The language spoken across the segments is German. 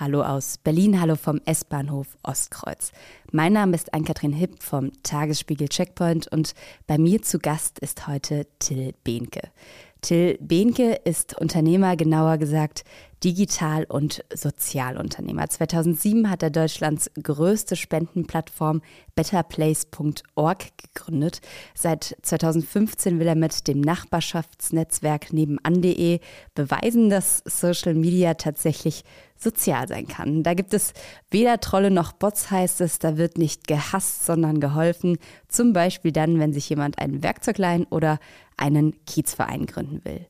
Hallo aus Berlin, hallo vom S-Bahnhof Ostkreuz. Mein Name ist Ann-Kathrin Hipp vom Tagesspiegel Checkpoint und bei mir zu Gast ist heute Till Behnke. Till Behnke ist Unternehmer, genauer gesagt Digital- und Sozialunternehmer. 2007 hat er Deutschlands größte Spendenplattform betterplace.org gegründet. Seit 2015 will er mit dem Nachbarschaftsnetzwerk nebenan.de beweisen, dass Social Media tatsächlich sozial sein kann. Da gibt es weder Trolle noch Bots, heißt es. Da wird nicht gehasst, sondern geholfen. Zum Beispiel dann, wenn sich jemand ein Werkzeug leihen oder einen Kiezverein gründen will.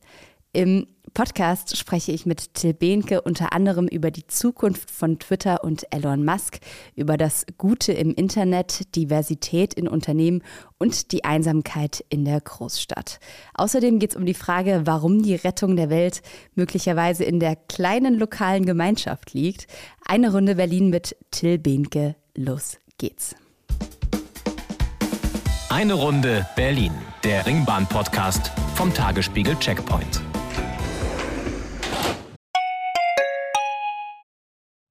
Im Podcast spreche ich mit Till Behnke unter anderem über die Zukunft von Twitter und Elon Musk, über das Gute im Internet, Diversität in Unternehmen und die Einsamkeit in der Großstadt. Außerdem geht es um die Frage, warum die Rettung der Welt möglicherweise in der kleinen lokalen Gemeinschaft liegt. Eine Runde Berlin mit Till Behnke. Los geht's. Eine Runde Berlin, der Ringbahn-Podcast vom Tagesspiegel Checkpoint.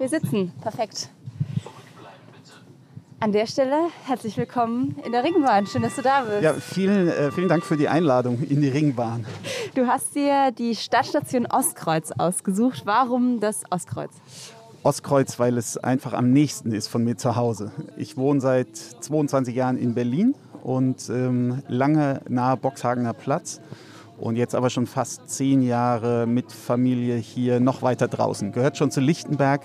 wir sitzen. Perfekt. An der Stelle herzlich willkommen in der Ringbahn. Schön, dass du da bist. Ja, vielen, äh, vielen Dank für die Einladung in die Ringbahn. Du hast dir die Stadtstation Ostkreuz ausgesucht. Warum das Ostkreuz? Ostkreuz, weil es einfach am nächsten ist von mir zu Hause. Ich wohne seit 22 Jahren in Berlin und ähm, lange nahe Boxhagener Platz und jetzt aber schon fast zehn Jahre mit Familie hier noch weiter draußen. Gehört schon zu Lichtenberg,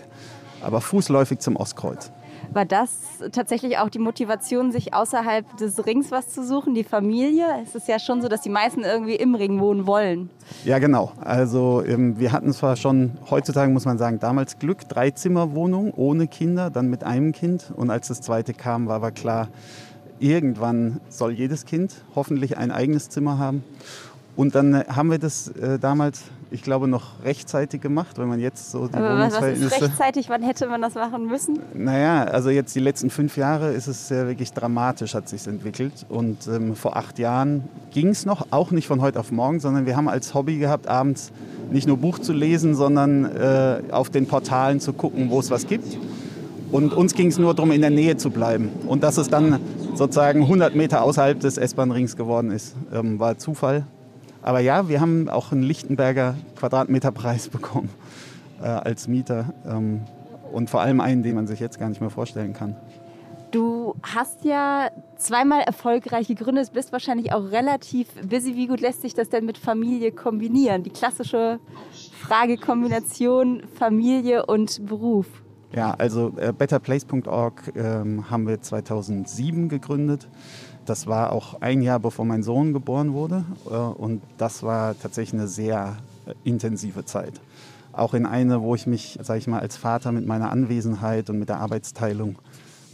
aber fußläufig zum Ostkreuz. War das tatsächlich auch die Motivation, sich außerhalb des Rings was zu suchen, die Familie? Es ist ja schon so, dass die meisten irgendwie im Ring wohnen wollen. Ja, genau. Also ähm, wir hatten zwar schon, heutzutage muss man sagen, damals Glück, Dreizimmerwohnung ohne Kinder, dann mit einem Kind. Und als das zweite kam, war aber klar, irgendwann soll jedes Kind hoffentlich ein eigenes Zimmer haben. Und dann äh, haben wir das äh, damals, ich glaube, noch rechtzeitig gemacht, wenn man jetzt so die Aber was ist rechtzeitig? Wann hätte man das machen müssen? Naja, also jetzt die letzten fünf Jahre ist es ja wirklich dramatisch, hat sich entwickelt. Und ähm, vor acht Jahren ging es noch, auch nicht von heute auf morgen, sondern wir haben als Hobby gehabt, abends nicht nur Buch zu lesen, sondern äh, auf den Portalen zu gucken, wo es was gibt. Und uns ging es nur darum, in der Nähe zu bleiben. Und dass es dann sozusagen 100 Meter außerhalb des S-Bahn-Rings geworden ist, ähm, war Zufall. Aber ja, wir haben auch einen Lichtenberger Quadratmeterpreis bekommen äh, als Mieter. Ähm, und vor allem einen, den man sich jetzt gar nicht mehr vorstellen kann. Du hast ja zweimal erfolgreich gegründet, bist wahrscheinlich auch relativ busy. Wie gut lässt sich das denn mit Familie kombinieren? Die klassische Fragekombination Familie und Beruf. Ja, also äh, betterplace.org ähm, haben wir 2007 gegründet. Das war auch ein Jahr bevor mein Sohn geboren wurde. Äh, und das war tatsächlich eine sehr äh, intensive Zeit. Auch in eine, wo ich mich, sage ich mal, als Vater mit meiner Anwesenheit und mit der Arbeitsteilung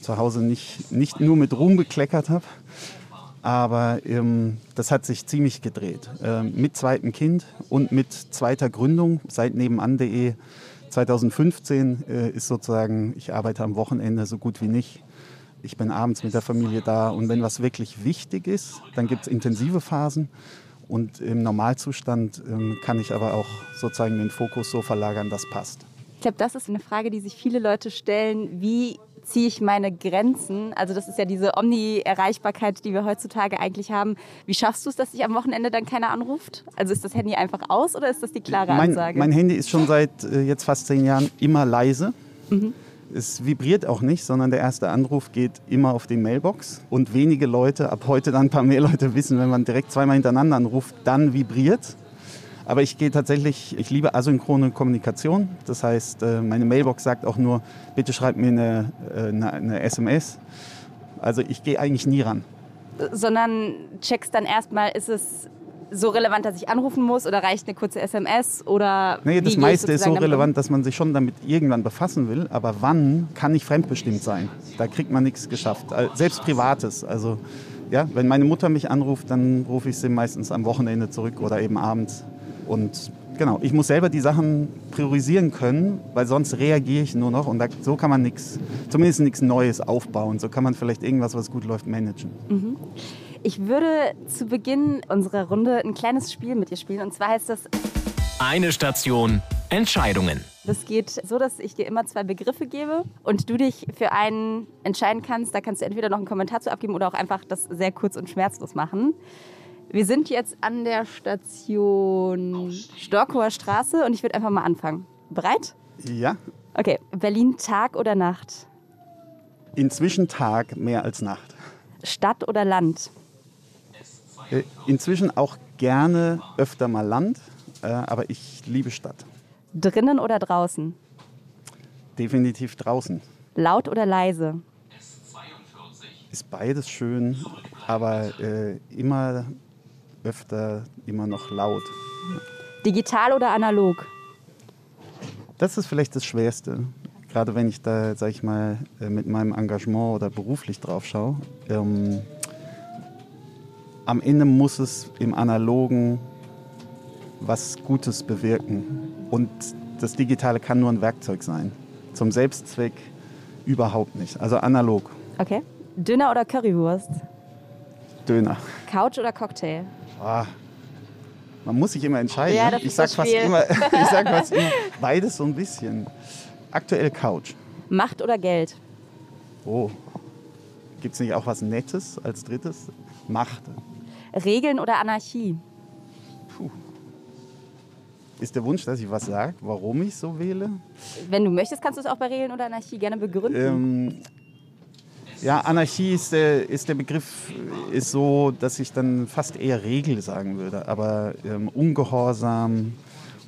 zu Hause nicht, nicht nur mit Ruhm bekleckert habe, aber ähm, das hat sich ziemlich gedreht. Ähm, mit zweitem Kind und mit zweiter Gründung seit nebenan.de 2015 äh, ist sozusagen, ich arbeite am Wochenende so gut wie nicht, ich bin abends mit der Familie da und wenn was wirklich wichtig ist, dann gibt es intensive Phasen und im Normalzustand ähm, kann ich aber auch sozusagen den Fokus so verlagern, das passt. Ich glaube, das ist eine Frage, die sich viele Leute stellen. Wie ziehe ich meine Grenzen? Also das ist ja diese Omni-Erreichbarkeit, die wir heutzutage eigentlich haben. Wie schaffst du es, dass sich am Wochenende dann keiner anruft? Also ist das Handy einfach aus oder ist das die klare Ansage? Mein, mein Handy ist schon seit äh, jetzt fast zehn Jahren immer leise. Mhm. Es vibriert auch nicht, sondern der erste Anruf geht immer auf die Mailbox. Und wenige Leute, ab heute dann ein paar mehr Leute wissen, wenn man direkt zweimal hintereinander anruft, dann vibriert. Aber ich gehe tatsächlich, ich liebe asynchrone Kommunikation. Das heißt, äh, meine Mailbox sagt auch nur, bitte schreib mir eine, äh, eine, eine SMS. Also ich gehe eigentlich nie ran. Sondern checkst dann erstmal, ist es so relevant, dass ich anrufen muss oder reicht eine kurze SMS oder Nee, das ich meiste ist so relevant, dass man sich schon damit irgendwann befassen will, aber wann kann nicht fremdbestimmt sein. Da kriegt man nichts geschafft. Al- Selbst Privates. Also ja, wenn meine Mutter mich anruft, dann rufe ich sie meistens am Wochenende zurück oder eben abends. Und genau, ich muss selber die Sachen priorisieren können, weil sonst reagiere ich nur noch und da, so kann man nichts, zumindest nichts Neues aufbauen. So kann man vielleicht irgendwas, was gut läuft, managen. Ich würde zu Beginn unserer Runde ein kleines Spiel mit dir spielen. Und zwar heißt das, Eine Station Entscheidungen. das geht so, dass ich dir immer zwei Begriffe gebe und du dich für einen entscheiden kannst. Da kannst du entweder noch einen Kommentar zu abgeben oder auch einfach das sehr kurz und schmerzlos machen. Wir sind jetzt an der Station Storkower Straße und ich würde einfach mal anfangen. Bereit? Ja, Okay. Berlin Tag oder Nacht? inzwischen Tag mehr als Nacht. Stadt oder Land? Äh, Inzwischen auch gerne öfter mal Land, äh, aber ich liebe Stadt. Drinnen oder draußen? Definitiv draußen. Laut oder leise? Ist beides schön, aber äh, immer öfter, immer noch laut. Digital oder analog? Das ist vielleicht das Schwerste. Gerade wenn ich da, sag ich mal, äh, mit meinem Engagement oder beruflich drauf schaue. Ähm, am Ende muss es im Analogen was Gutes bewirken. Und das Digitale kann nur ein Werkzeug sein. Zum Selbstzweck überhaupt nicht. Also analog, Okay. Döner oder Currywurst? Döner. Couch oder Cocktail? Ah, man muss sich immer entscheiden. Ja, ne? ich ist sag das fast immer, ich sag fast immer beides so ein bisschen. Aktuell Couch. Macht oder Geld? Oh, gibt es nicht auch was Nettes als drittes? Macht. Regeln oder Anarchie? Ist der Wunsch, dass ich was sage, warum ich so wähle? Wenn du möchtest, kannst du es auch bei Regeln oder Anarchie gerne begründen. Ähm, ja, Anarchie ist der, ist der Begriff, ist so, dass ich dann fast eher Regel sagen würde. Aber ähm, Ungehorsam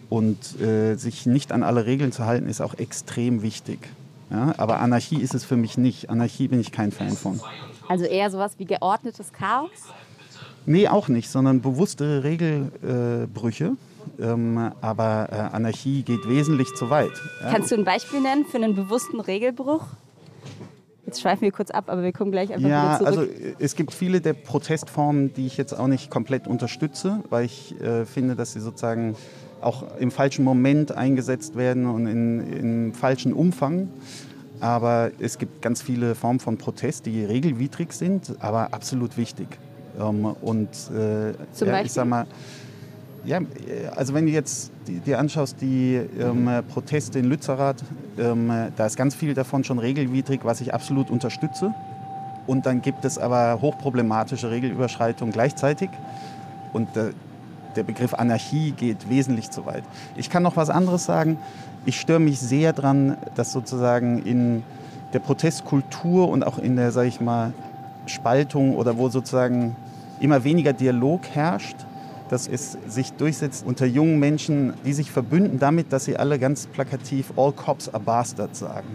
und äh, sich nicht an alle Regeln zu halten, ist auch extrem wichtig. Ja, aber Anarchie ist es für mich nicht. Anarchie bin ich kein Fan von. Also eher sowas wie geordnetes Chaos? Nee, auch nicht, sondern bewusstere Regelbrüche. Äh, Brüche. ähm, aber äh, Anarchie geht wesentlich zu weit. Ja? Kannst du ein Beispiel nennen für einen bewussten Regelbruch? Jetzt schweifen wir kurz ab, aber wir kommen gleich einfach Ja, wieder also zurück. äh, es gibt viele der Protestformen, die ich jetzt auch nicht komplett unterstütze, weil ich äh, finde, dass sie sozusagen auch im falschen Moment eingesetzt werden und in, in falschen Umfang. Aber es gibt ganz viele Formen von Protest, die regelwidrig sind, aber absolut wichtig. Ähm, und äh, ich sag mal, ja, äh, also wenn du jetzt dir anschaust, die ähm, Proteste in Lützerath, ähm, da ist ganz viel davon schon regelwidrig, was ich absolut unterstütze. Und dann gibt es aber hochproblematische Regelüberschreitungen gleichzeitig. Und äh, der Begriff Anarchie geht wesentlich zu weit. Ich kann noch was anderes sagen. Ich störe mich sehr daran, dass sozusagen in der Protestkultur und auch in der, sage ich mal, Spaltung oder wo sozusagen immer weniger Dialog herrscht, dass es sich durchsetzt unter jungen Menschen, die sich verbünden damit, dass sie alle ganz plakativ All Cops are Bastards sagen.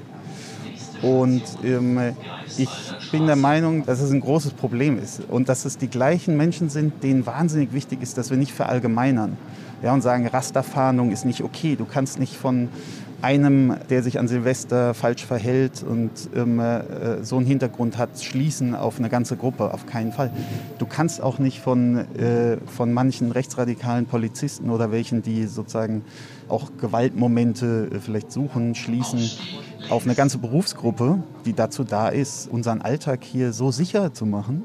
Und ähm, ich bin der Meinung, dass es ein großes Problem ist und dass es die gleichen Menschen sind, denen wahnsinnig wichtig ist, dass wir nicht verallgemeinern ja, und sagen, Rasterfahndung ist nicht okay. Du kannst nicht von einem, der sich an Silvester falsch verhält und ähm, äh, so einen Hintergrund hat, schließen auf eine ganze Gruppe. Auf keinen Fall. Du kannst auch nicht von, äh, von manchen rechtsradikalen Polizisten oder welchen, die sozusagen auch Gewaltmomente äh, vielleicht suchen, schließen auf eine ganze Berufsgruppe, die dazu da ist, unseren Alltag hier so sicher zu machen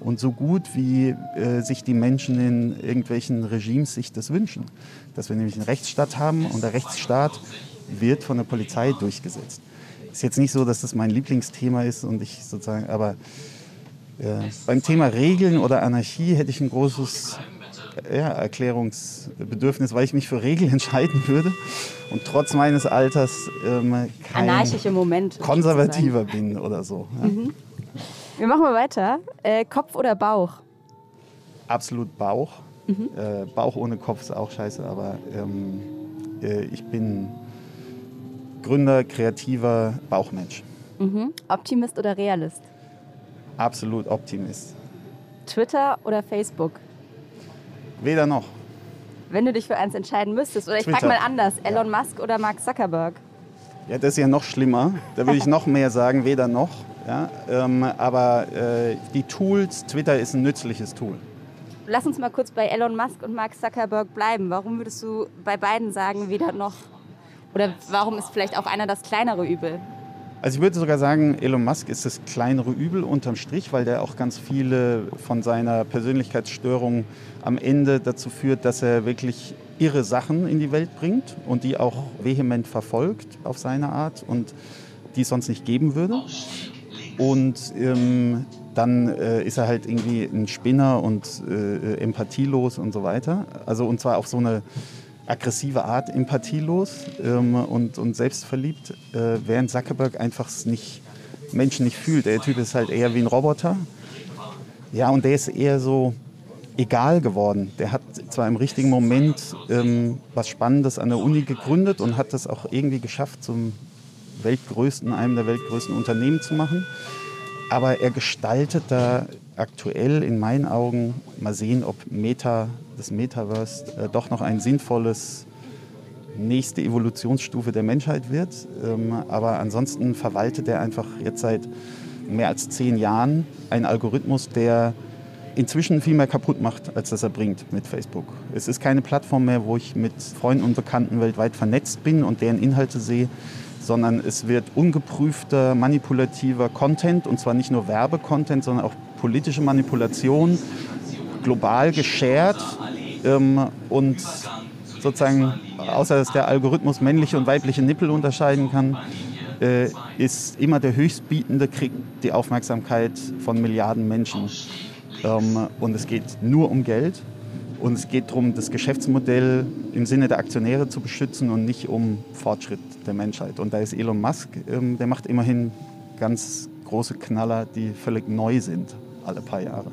und so gut, wie äh, sich die Menschen in irgendwelchen Regimes sich das wünschen. Dass wir nämlich einen Rechtsstaat haben und der Rechtsstaat wird von der Polizei durchgesetzt. Ist jetzt nicht so, dass das mein Lieblingsthema ist und ich sozusagen, aber äh, beim Thema Regeln oder Anarchie hätte ich ein großes ja, Erklärungsbedürfnis, weil ich mich für Regeln entscheiden würde und trotz meines Alters ähm, kein Moment. Konservativer bin oder so. Ja. Wir machen mal weiter. Äh, Kopf oder Bauch? Absolut Bauch. Äh, Bauch ohne Kopf ist auch scheiße, aber ähm, äh, ich bin Gründer, kreativer Bauchmensch. Mhm. Optimist oder Realist? Absolut Optimist. Twitter oder Facebook? Weder noch. Wenn du dich für eins entscheiden müsstest, oder ich frage mal anders, Elon Musk oder Mark Zuckerberg? Ja, das ist ja noch schlimmer. Da würde ich noch mehr sagen, weder noch. Ja, ähm, aber äh, die Tools, Twitter ist ein nützliches Tool. Lass uns mal kurz bei Elon Musk und Mark Zuckerberg bleiben. Warum würdest du bei beiden sagen, weder noch? Oder warum ist vielleicht auch einer das kleinere Übel? Also ich würde sogar sagen, Elon Musk ist das kleinere Übel unterm Strich, weil der auch ganz viele von seiner Persönlichkeitsstörung am Ende dazu führt, dass er wirklich irre Sachen in die Welt bringt und die auch vehement verfolgt auf seine Art und die es sonst nicht geben würde. Und ähm, dann äh, ist er halt irgendwie ein Spinner und äh, empathielos und so weiter. Also und zwar auf so eine aggressive Art empathielos ähm, und, und selbstverliebt, äh, während Zuckerberg einfach nicht Menschen nicht fühlt. Der Typ ist halt eher wie ein Roboter. Ja, und der ist eher so egal geworden. Der hat zwar im richtigen Moment ähm, was Spannendes an der Uni gegründet und hat das auch irgendwie geschafft, zum weltgrößten, einem der weltgrößten Unternehmen zu machen. Aber er gestaltet da aktuell in meinen Augen, mal sehen, ob Meta, das Metaverse äh, doch noch ein sinnvolles nächste Evolutionsstufe der Menschheit wird. Ähm, aber ansonsten verwaltet er einfach jetzt seit mehr als zehn Jahren einen Algorithmus, der inzwischen viel mehr kaputt macht, als das er bringt mit Facebook. Es ist keine Plattform mehr, wo ich mit Freunden und Bekannten weltweit vernetzt bin und deren Inhalte sehe, sondern es wird ungeprüfter, manipulativer Content, und zwar nicht nur Werbecontent, sondern auch politische Manipulation, global geshared ähm, und sozusagen, außer dass der Algorithmus männliche und weibliche Nippel unterscheiden kann, äh, ist immer der Höchstbietende kriegt die Aufmerksamkeit von Milliarden Menschen. Ähm, und es geht nur um Geld. Und es geht darum, das Geschäftsmodell im Sinne der Aktionäre zu beschützen und nicht um Fortschritt der Menschheit. Und da ist Elon Musk, ähm, der macht immerhin ganz große Knaller, die völlig neu sind, alle paar Jahre.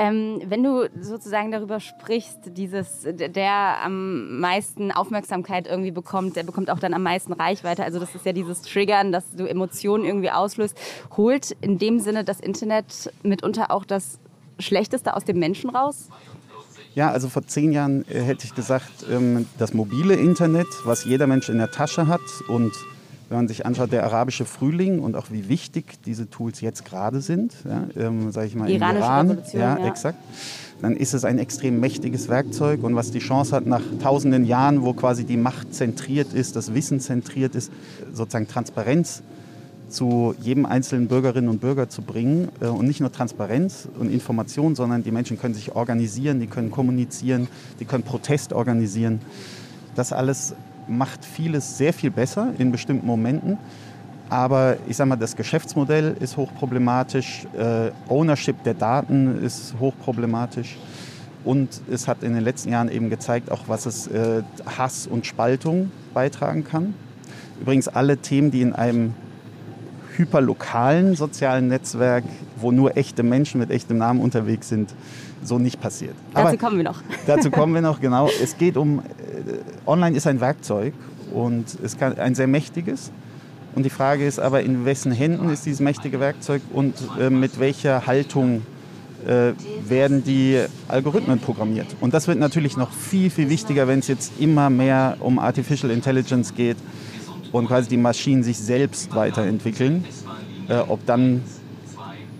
Ähm, wenn du sozusagen darüber sprichst, dieses, der am meisten Aufmerksamkeit irgendwie bekommt, der bekommt auch dann am meisten Reichweite. Also das ist ja dieses Triggern, dass du Emotionen irgendwie auslöst. Holt in dem Sinne das Internet mitunter auch das Schlechteste aus dem Menschen raus? Ja, also vor zehn Jahren äh, hätte ich gesagt, ähm, das mobile Internet, was jeder Mensch in der Tasche hat und wenn man sich anschaut, der arabische Frühling und auch wie wichtig diese Tools jetzt gerade sind, ja, ähm, sage ich mal, im Iran, ja, ja, exakt, dann ist es ein extrem mächtiges Werkzeug und was die Chance hat, nach tausenden Jahren, wo quasi die Macht zentriert ist, das Wissen zentriert ist, sozusagen Transparenz zu jedem einzelnen Bürgerinnen und Bürger zu bringen. Äh, und nicht nur Transparenz und Information, sondern die Menschen können sich organisieren, die können kommunizieren, die können Protest organisieren. Das alles macht vieles sehr viel besser in bestimmten Momenten. Aber ich sage mal, das Geschäftsmodell ist hochproblematisch, äh, Ownership der Daten ist hochproblematisch. Und es hat in den letzten Jahren eben gezeigt, auch was es äh, Hass und Spaltung beitragen kann. Übrigens alle Themen, die in einem hyperlokalen sozialen Netzwerk, wo nur echte Menschen mit echtem Namen unterwegs sind, so nicht passiert. Dazu Aber kommen wir noch. Dazu kommen wir noch, genau. Es geht um, online ist ein Werkzeug und es kann ein sehr mächtiges. Und die Frage ist aber, in wessen Händen ist dieses mächtige Werkzeug und äh, mit welcher Haltung äh, werden die Algorithmen programmiert. Und das wird natürlich noch viel, viel wichtiger, wenn es jetzt immer mehr um Artificial Intelligence geht und quasi die Maschinen sich selbst weiterentwickeln, äh, ob dann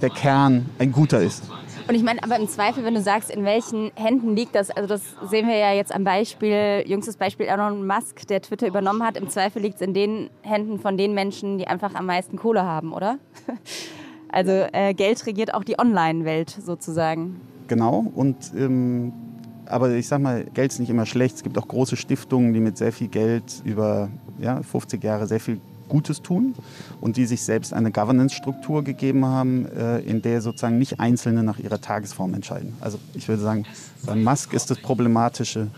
der Kern ein guter ist. Und ich meine, aber im Zweifel, wenn du sagst, in welchen Händen liegt das, also das sehen wir ja jetzt am Beispiel, jüngstes Beispiel Elon Musk, der Twitter übernommen hat, im Zweifel liegt es in den Händen von den Menschen, die einfach am meisten Kohle haben, oder? Also äh, Geld regiert auch die Online-Welt sozusagen. Genau, und ähm, aber ich sag mal, Geld ist nicht immer schlecht. Es gibt auch große Stiftungen, die mit sehr viel Geld über ja, 50 Jahre sehr viel Gutes tun und die sich selbst eine Governance-Struktur gegeben haben, äh, in der sozusagen nicht Einzelne nach ihrer Tagesform entscheiden. Also ich würde sagen, bei Musk ist das Problematische,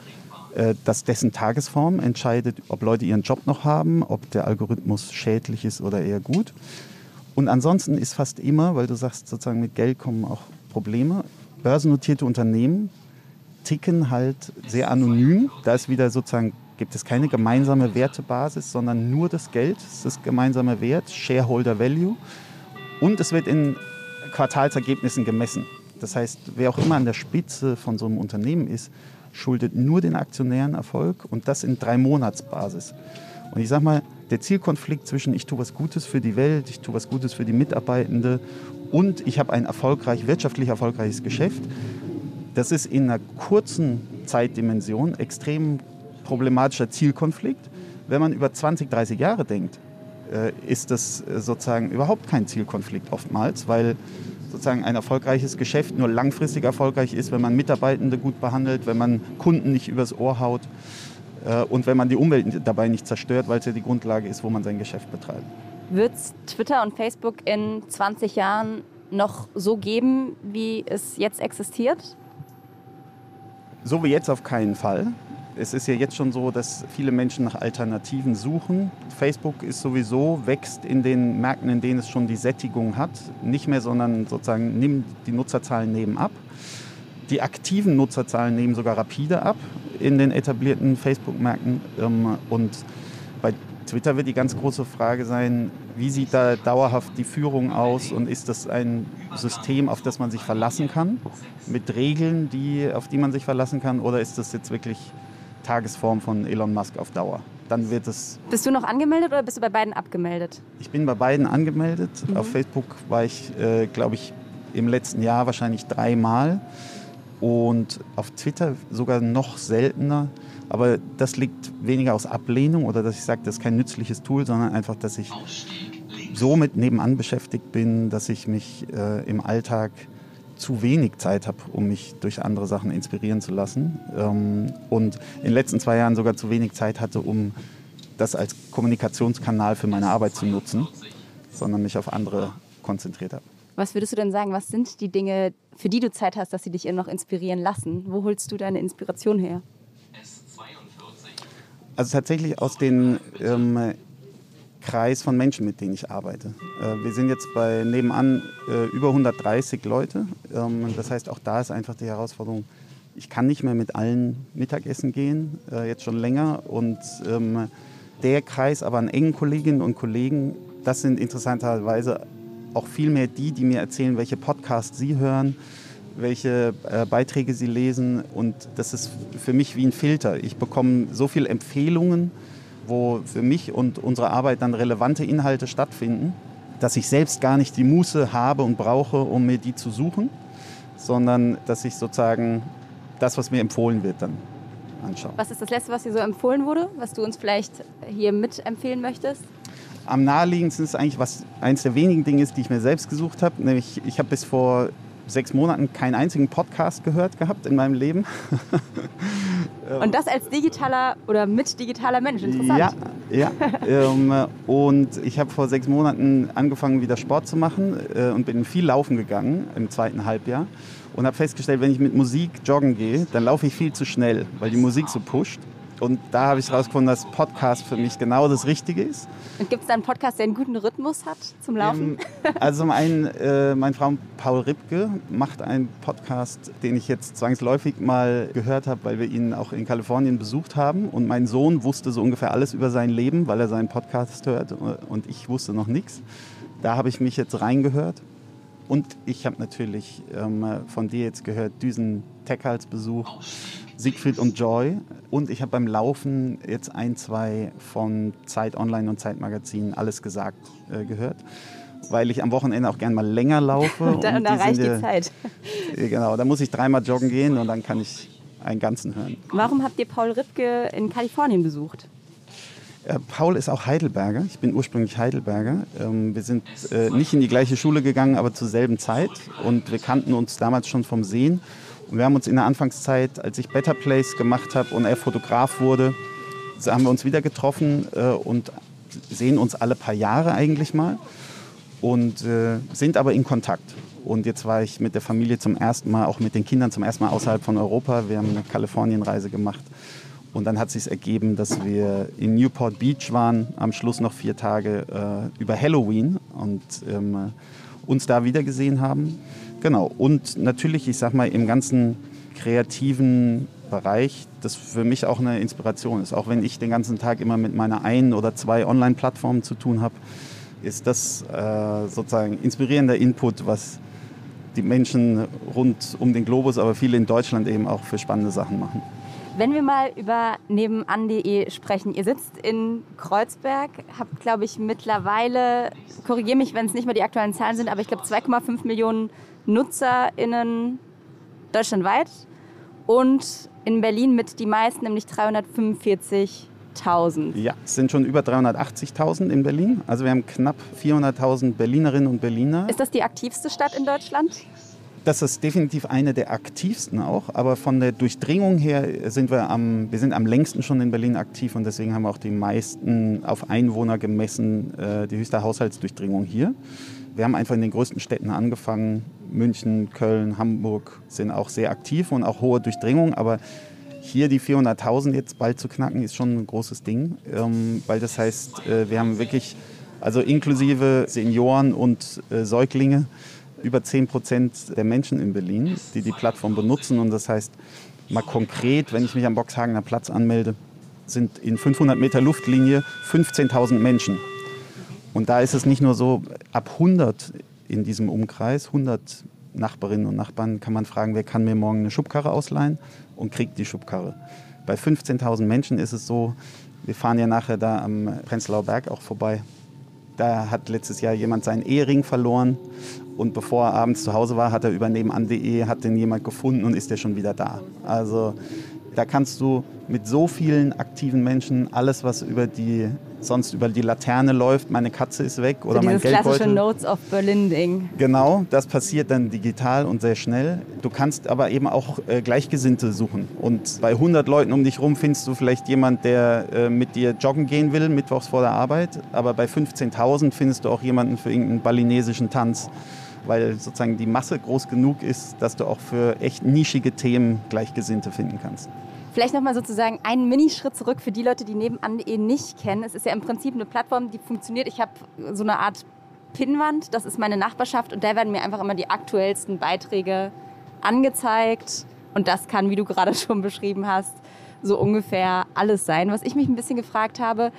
äh, dass dessen Tagesform entscheidet, ob Leute ihren Job noch haben, ob der Algorithmus schädlich ist oder eher gut. Und ansonsten ist fast immer, weil du sagst, sozusagen mit Geld kommen auch Probleme, börsennotierte Unternehmen ticken halt sehr anonym. Da ist wieder sozusagen gibt es keine gemeinsame Wertebasis, sondern nur das Geld das gemeinsame Wert, Shareholder Value. Und es wird in Quartalsergebnissen gemessen. Das heißt, wer auch immer an der Spitze von so einem Unternehmen ist, schuldet nur den Aktionären Erfolg und das in drei Monatsbasis. Und ich sage mal, der Zielkonflikt zwischen ich tue was Gutes für die Welt, ich tue was Gutes für die Mitarbeitende und ich habe ein erfolgreich, wirtschaftlich erfolgreiches Geschäft, das ist in einer kurzen Zeitdimension extrem problematischer Zielkonflikt. Wenn man über 20, 30 Jahre denkt, äh, ist das äh, sozusagen überhaupt kein Zielkonflikt oftmals, weil sozusagen ein erfolgreiches Geschäft nur langfristig erfolgreich ist, wenn man Mitarbeitende gut behandelt, wenn man Kunden nicht übers Ohr haut äh, und wenn man die Umwelt dabei nicht zerstört, weil es ja die Grundlage ist, wo man sein Geschäft betreibt. Wird es Twitter und Facebook in 20 Jahren noch so geben, wie es jetzt existiert? So wie jetzt auf keinen Fall. Es ist ja jetzt schon so, dass viele Menschen nach Alternativen suchen. Facebook ist sowieso, wächst in den Märkten, in denen es schon die Sättigung hat. Nicht mehr, sondern sozusagen nimmt die Nutzerzahlen nehmen ab. Die aktiven Nutzerzahlen nehmen sogar rapide ab in den etablierten Facebook-Märkten. Ähm, und bei Twitter wird die ganz große Frage sein, wie sieht da dauerhaft die Führung aus und ist das ein System, auf das man sich verlassen kann, mit Regeln, die, auf die man sich verlassen kann, oder ist das jetzt wirklich Tagesform von Elon Musk auf Dauer? Dann wird es. Bist du noch angemeldet oder bist du bei beiden abgemeldet? Ich bin bei beiden angemeldet. Mhm. Auf Facebook war ich, äh, glaube ich, im letzten Jahr wahrscheinlich dreimal und auf Twitter sogar noch seltener. Aber das liegt weniger aus Ablehnung oder dass ich sage, das ist kein nützliches Tool, sondern einfach, dass ich so mit nebenan beschäftigt bin, dass ich mich äh, im Alltag zu wenig Zeit habe, um mich durch andere Sachen inspirieren zu lassen. Ähm, und in den letzten zwei Jahren sogar zu wenig Zeit hatte, um das als Kommunikationskanal für meine Arbeit zu nutzen, sondern mich auf andere konzentriert habe. Was würdest du denn sagen, was sind die Dinge, für die du Zeit hast, dass sie dich noch inspirieren lassen? Wo holst du deine Inspiration her? Also tatsächlich aus dem ähm, Kreis von Menschen, mit denen ich arbeite. Äh, wir sind jetzt bei nebenan äh, über 130 Leute. Ähm, das heißt, auch da ist einfach die Herausforderung, ich kann nicht mehr mit allen Mittagessen gehen, äh, jetzt schon länger. Und ähm, der Kreis aber an engen Kolleginnen und Kollegen, das sind interessanterweise auch viel mehr die, die mir erzählen, welche Podcasts sie hören, welche Beiträge sie lesen. Und das ist für mich wie ein Filter. Ich bekomme so viele Empfehlungen, wo für mich und unsere Arbeit dann relevante Inhalte stattfinden, dass ich selbst gar nicht die Muße habe und brauche, um mir die zu suchen, sondern dass ich sozusagen das, was mir empfohlen wird, dann anschaue. Was ist das Letzte, was dir so empfohlen wurde, was du uns vielleicht hier mitempfehlen möchtest? Am naheliegendsten ist eigentlich, was eines der wenigen Dinge ist, die ich mir selbst gesucht habe. Nämlich, ich habe bis vor sechs Monaten keinen einzigen Podcast gehört gehabt in meinem Leben. und das als digitaler oder mit digitaler Mensch, interessant. Ja, ja. ähm, und ich habe vor sechs Monaten angefangen, wieder Sport zu machen äh, und bin viel laufen gegangen im zweiten Halbjahr. Und habe festgestellt, wenn ich mit Musik joggen gehe, dann laufe ich viel zu schnell, weil die Musik so pusht. Und da habe ich herausgefunden, dass Podcast für mich genau das Richtige ist. Und gibt es da einen Podcast, der einen guten Rhythmus hat zum Laufen? Ähm, also zum einen, äh, mein Freund Paul Ripke macht einen Podcast, den ich jetzt zwangsläufig mal gehört habe, weil wir ihn auch in Kalifornien besucht haben. Und mein Sohn wusste so ungefähr alles über sein Leben, weil er seinen Podcast hört. Und ich wusste noch nichts. Da habe ich mich jetzt reingehört. Und ich habe natürlich ähm, von dir jetzt gehört, Düsen Tech als Besuch. Siegfried und Joy. Und ich habe beim Laufen jetzt ein, zwei von Zeit Online und Zeit Magazin alles gesagt äh, gehört. Weil ich am Wochenende auch gerne mal länger laufe. und da, und da reicht die Zeit. genau, da muss ich dreimal joggen gehen und dann kann ich einen ganzen hören. Warum habt ihr Paul Ripke in Kalifornien besucht? Äh, Paul ist auch Heidelberger. Ich bin ursprünglich Heidelberger. Ähm, wir sind äh, nicht in die gleiche Schule gegangen, aber zur selben Zeit. Und wir kannten uns damals schon vom Sehen. Wir haben uns in der Anfangszeit, als ich Better Place gemacht habe und er Fotograf wurde, haben wir uns wieder getroffen äh, und sehen uns alle paar Jahre eigentlich mal und äh, sind aber in Kontakt. Und jetzt war ich mit der Familie zum ersten Mal, auch mit den Kindern zum ersten Mal außerhalb von Europa. Wir haben eine Kalifornienreise gemacht. Und dann hat sich ergeben, dass wir in Newport Beach waren, am Schluss noch vier Tage äh, über Halloween und ähm, uns da wiedergesehen haben. Genau. Und natürlich, ich sag mal, im ganzen kreativen Bereich, das für mich auch eine Inspiration ist. Auch wenn ich den ganzen Tag immer mit meiner ein oder zwei Online-Plattformen zu tun habe, ist das äh, sozusagen inspirierender Input, was die Menschen rund um den Globus, aber viele in Deutschland eben auch für spannende Sachen machen. Wenn wir mal über nebenan.de sprechen. Ihr sitzt in Kreuzberg, habt, glaube ich, mittlerweile, korrigiere mich, wenn es nicht mehr die aktuellen Zahlen sind, aber ich glaube 2,5 Millionen NutzerInnen deutschlandweit und in Berlin mit die meisten, nämlich 345.000. Ja, es sind schon über 380.000 in Berlin. Also wir haben knapp 400.000 Berlinerinnen und Berliner. Ist das die aktivste Stadt in Deutschland? Das ist definitiv eine der aktivsten auch, aber von der Durchdringung her sind wir am, wir sind am längsten schon in Berlin aktiv und deswegen haben wir auch die meisten auf Einwohner gemessen, äh, die höchste Haushaltsdurchdringung hier. Wir haben einfach in den größten Städten angefangen, München, Köln, Hamburg sind auch sehr aktiv und auch hohe Durchdringung, aber hier die 400.000 jetzt bald zu knacken, ist schon ein großes Ding, ähm, weil das heißt, äh, wir haben wirklich, also inklusive Senioren und äh, Säuglinge, über 10 Prozent der Menschen in Berlin, die die Plattform benutzen. Und das heißt, mal konkret, wenn ich mich am Boxhagener Platz anmelde, sind in 500 Meter Luftlinie 15.000 Menschen. Und da ist es nicht nur so, ab 100 in diesem Umkreis, 100 Nachbarinnen und Nachbarn, kann man fragen, wer kann mir morgen eine Schubkarre ausleihen und kriegt die Schubkarre. Bei 15.000 Menschen ist es so, wir fahren ja nachher da am Prenzlauer Berg auch vorbei. Da hat letztes Jahr jemand seinen Ehering verloren und bevor er abends zu Hause war, hat er über nebenan.de, hat den jemand gefunden und ist der schon wieder da. Also da kannst du mit so vielen aktiven Menschen alles, was über die sonst über die Laterne läuft, meine Katze ist weg oder so mein Geldbeutel. klassische Notes of Berlin Ding. Genau, das passiert dann digital und sehr schnell. Du kannst aber eben auch äh, Gleichgesinnte suchen. Und bei 100 Leuten um dich rum findest du vielleicht jemand, der äh, mit dir joggen gehen will, mittwochs vor der Arbeit. Aber bei 15.000 findest du auch jemanden für irgendeinen balinesischen Tanz weil sozusagen die Masse groß genug ist, dass du auch für echt nischige Themen Gleichgesinnte finden kannst. Vielleicht nochmal sozusagen einen Minischritt zurück für die Leute, die nebenan.de nicht kennen. Es ist ja im Prinzip eine Plattform, die funktioniert. Ich habe so eine Art Pinnwand, das ist meine Nachbarschaft und da werden mir einfach immer die aktuellsten Beiträge angezeigt. Und das kann, wie du gerade schon beschrieben hast, so ungefähr alles sein. Was ich mich ein bisschen gefragt habe,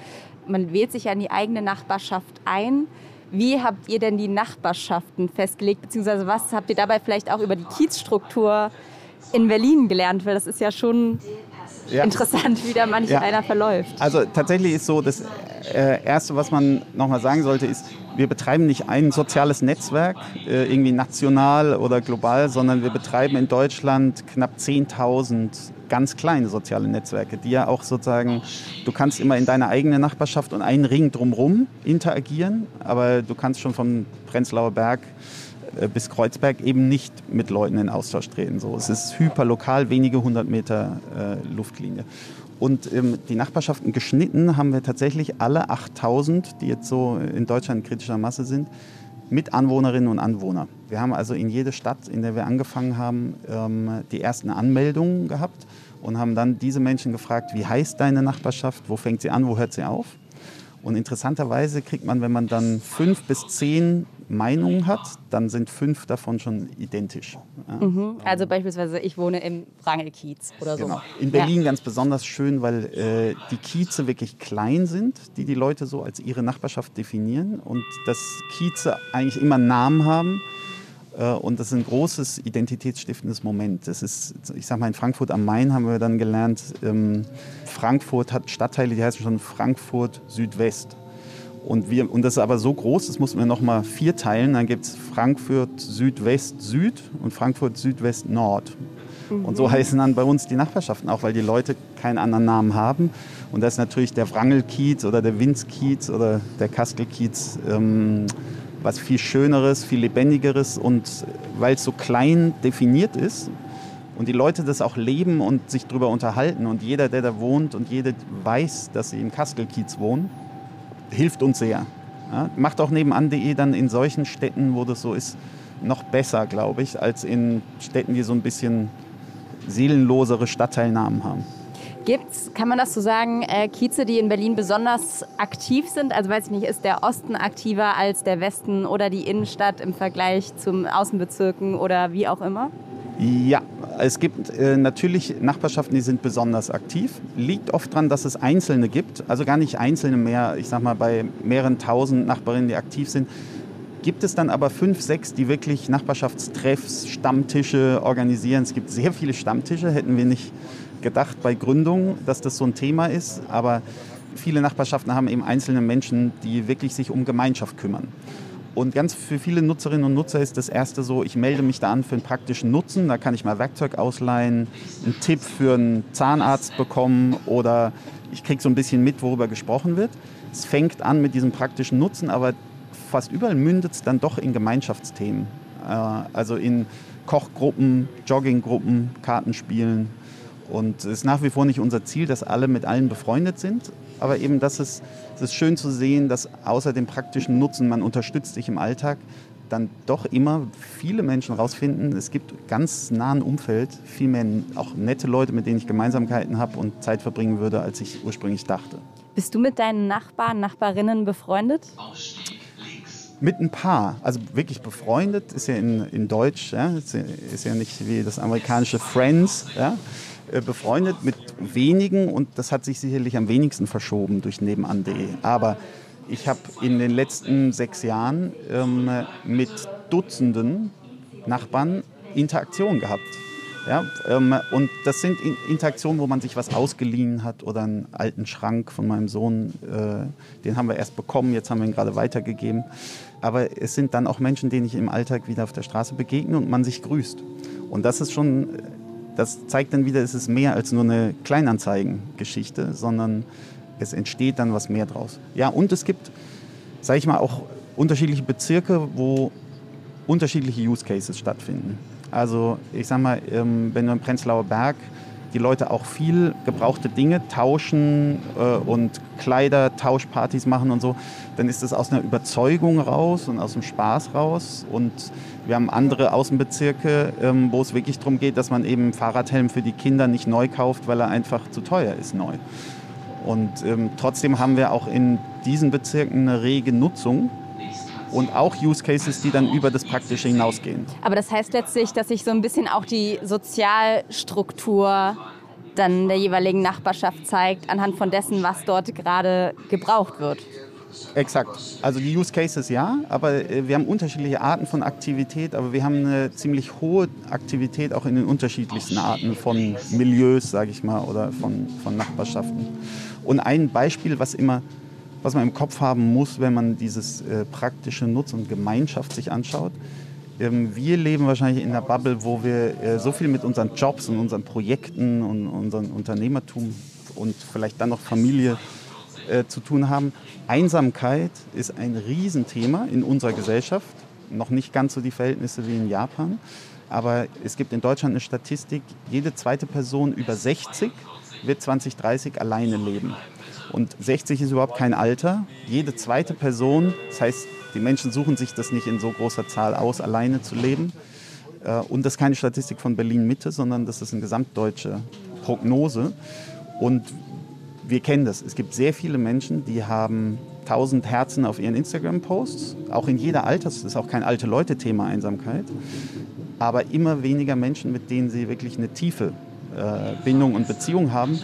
man wählt sich ja in die eigene Nachbarschaft ein. Wie habt ihr denn die Nachbarschaften festgelegt, beziehungsweise was habt ihr dabei vielleicht auch über die Kiezstruktur in Berlin gelernt? Weil das ist ja schon ja. interessant, wie da manch ja. einer verläuft. Also tatsächlich ist so, das äh, Erste, was man nochmal sagen sollte, ist, wir betreiben nicht ein soziales Netzwerk, äh, irgendwie national oder global, sondern wir betreiben in Deutschland knapp 10.000 ganz kleine soziale Netzwerke, die ja auch sozusagen, du kannst immer in deiner eigenen Nachbarschaft und einen Ring drumherum interagieren, aber du kannst schon vom Prenzlauer Berg äh, bis Kreuzberg eben nicht mit Leuten in Austausch treten. So, es ist hyperlokal, wenige hundert Meter äh, Luftlinie. Und ähm, die Nachbarschaften geschnitten haben wir tatsächlich alle 8000, die jetzt so in Deutschland in kritischer Masse sind, mit Anwohnerinnen und Anwohnern. Wir haben also in jede Stadt, in der wir angefangen haben, ähm, die ersten Anmeldungen gehabt und haben dann diese Menschen gefragt, wie heißt deine Nachbarschaft, wo fängt sie an, wo hört sie auf? Und interessanterweise kriegt man, wenn man dann fünf bis zehn Meinungen hat, dann sind fünf davon schon identisch. Mhm. Also beispielsweise, ich wohne im Wrangelkiez oder so. Genau. In Berlin ja. ganz besonders schön, weil äh, die Kieze wirklich klein sind, die die Leute so als ihre Nachbarschaft definieren und dass Kieze eigentlich immer Namen haben und das ist ein großes identitätsstiftendes Moment. Das ist, ich sag mal, in Frankfurt am Main haben wir dann gelernt, ähm, Frankfurt hat Stadtteile, die heißen schon Frankfurt Südwest. Und, wir, und das ist aber so groß, das mussten wir nochmal vier teilen. Dann gibt es Frankfurt Südwest Süd und Frankfurt Südwest Nord. Mhm. Und so heißen dann bei uns die Nachbarschaften auch, weil die Leute keinen anderen Namen haben. Und das ist natürlich der Wrangelkiez oder der Winzkiez oder der Kastelkiez. Ähm, was viel Schöneres, viel Lebendigeres und weil es so klein definiert ist und die Leute das auch leben und sich darüber unterhalten und jeder, der da wohnt und jede weiß, dass sie im Kastelkiez wohnen, hilft uns sehr. Ja, macht auch nebenan.de dann in solchen Städten, wo das so ist, noch besser, glaube ich, als in Städten, die so ein bisschen seelenlosere Stadtteilnamen haben. Gibt's, kann man das so sagen, äh, Kieze, die in Berlin besonders aktiv sind? Also weiß ich nicht, ist der Osten aktiver als der Westen oder die Innenstadt im Vergleich zum Außenbezirken oder wie auch immer? Ja, es gibt äh, natürlich Nachbarschaften, die sind besonders aktiv. Liegt oft daran, dass es Einzelne gibt, also gar nicht Einzelne mehr, ich sag mal bei mehreren tausend Nachbarinnen, die aktiv sind. gibt es dann aber fünf, sechs, die wirklich Nachbarschaftstreffs, Stammtische organisieren. Es gibt sehr viele Stammtische, hätten wir nicht gedacht bei Gründung, dass das so ein Thema ist. Aber viele Nachbarschaften haben eben einzelne Menschen, die wirklich sich um Gemeinschaft kümmern. Und ganz für viele Nutzerinnen und Nutzer ist das erste so, ich melde mich da an für einen praktischen Nutzen. Da kann ich mal Werkzeug ausleihen, einen Tipp für einen Zahnarzt bekommen oder ich kriege so ein bisschen mit, worüber gesprochen wird. Es fängt an mit diesem praktischen Nutzen, aber fast überall mündet es dann doch in Gemeinschaftsthemen. Äh, also in Kochgruppen, Jogginggruppen, Kartenspielen. Und es ist nach wie vor nicht unser Ziel, dass alle mit allen befreundet sind. Aber eben, das ist, es ist schön zu sehen, dass außer dem praktischen Nutzen, man unterstützt sich im Alltag, dann doch immer viele Menschen rausfinden, es gibt ganz nahen Umfeld viel mehr auch nette Leute, mit denen ich Gemeinsamkeiten habe und Zeit verbringen würde, als ich ursprünglich dachte. Bist du mit deinen Nachbarn, Nachbarinnen befreundet? Mit ein paar. Also wirklich befreundet ist ja in, in Deutsch, ja, ist, ja, ist ja nicht wie das amerikanische Friends. Ja. Äh, befreundet mit wenigen und das hat sich sicherlich am wenigsten verschoben durch nebenan.de. Aber ich habe in den letzten sechs Jahren ähm, mit Dutzenden Nachbarn Interaktion gehabt. Ja, ähm, und das sind Interaktionen, wo man sich was ausgeliehen hat oder einen alten Schrank von meinem Sohn, äh, den haben wir erst bekommen, jetzt haben wir ihn gerade weitergegeben. Aber es sind dann auch Menschen, denen ich im Alltag wieder auf der Straße begegne und man sich grüßt. Und das ist schon, das zeigt dann wieder, es ist mehr als nur eine Kleinanzeigengeschichte, sondern es entsteht dann was mehr draus. Ja, und es gibt, sage ich mal, auch unterschiedliche Bezirke, wo unterschiedliche Use Cases stattfinden. Also ich sage mal, ähm, wenn du im Prenzlauer Berg die Leute auch viel gebrauchte Dinge tauschen äh, und Kleidertauschpartys machen und so, dann ist das aus einer Überzeugung raus und aus dem Spaß raus. Und wir haben andere Außenbezirke, ähm, wo es wirklich darum geht, dass man eben Fahrradhelm für die Kinder nicht neu kauft, weil er einfach zu teuer ist neu. Und ähm, trotzdem haben wir auch in diesen Bezirken eine rege Nutzung und auch Use Cases, die dann über das Praktische hinausgehen. Aber das heißt letztlich, dass sich so ein bisschen auch die Sozialstruktur dann der jeweiligen Nachbarschaft zeigt, anhand von dessen, was dort gerade gebraucht wird. Exakt. Also die Use Cases ja, aber äh, wir haben unterschiedliche Arten von Aktivität, aber wir haben eine ziemlich hohe Aktivität auch in den unterschiedlichsten Arten von Milieus, sage ich mal, oder von, von Nachbarschaften. Und ein Beispiel, was immer was man im Kopf haben muss, wenn man dieses äh, praktische Nutz und Gemeinschaft sich anschaut. Ähm, wir leben wahrscheinlich in einer Bubble, wo wir äh, so viel mit unseren Jobs und unseren Projekten und unserem Unternehmertum und vielleicht dann noch Familie äh, zu tun haben. Einsamkeit ist ein Riesenthema in unserer Gesellschaft. Noch nicht ganz so die Verhältnisse wie in Japan. Aber es gibt in Deutschland eine Statistik, jede zweite Person über 60 wird 2030 alleine leben. Und 60 ist überhaupt kein Alter. Jede zweite Person, das heißt, die Menschen suchen sich das nicht in so großer Zahl aus, alleine zu leben. Äh, und das ist keine Statistik von Berlin-Mitte, sondern das ist eine gesamtdeutsche Prognose. Und wir kennen das. Es gibt sehr viele Menschen, die haben 1000 Herzen auf ihren Instagram-Posts. Auch in jeder Alters, das ist auch kein alte Leute-Thema Einsamkeit. Aber immer weniger Menschen, mit denen sie wirklich eine tiefe Bindung und Beziehung haben.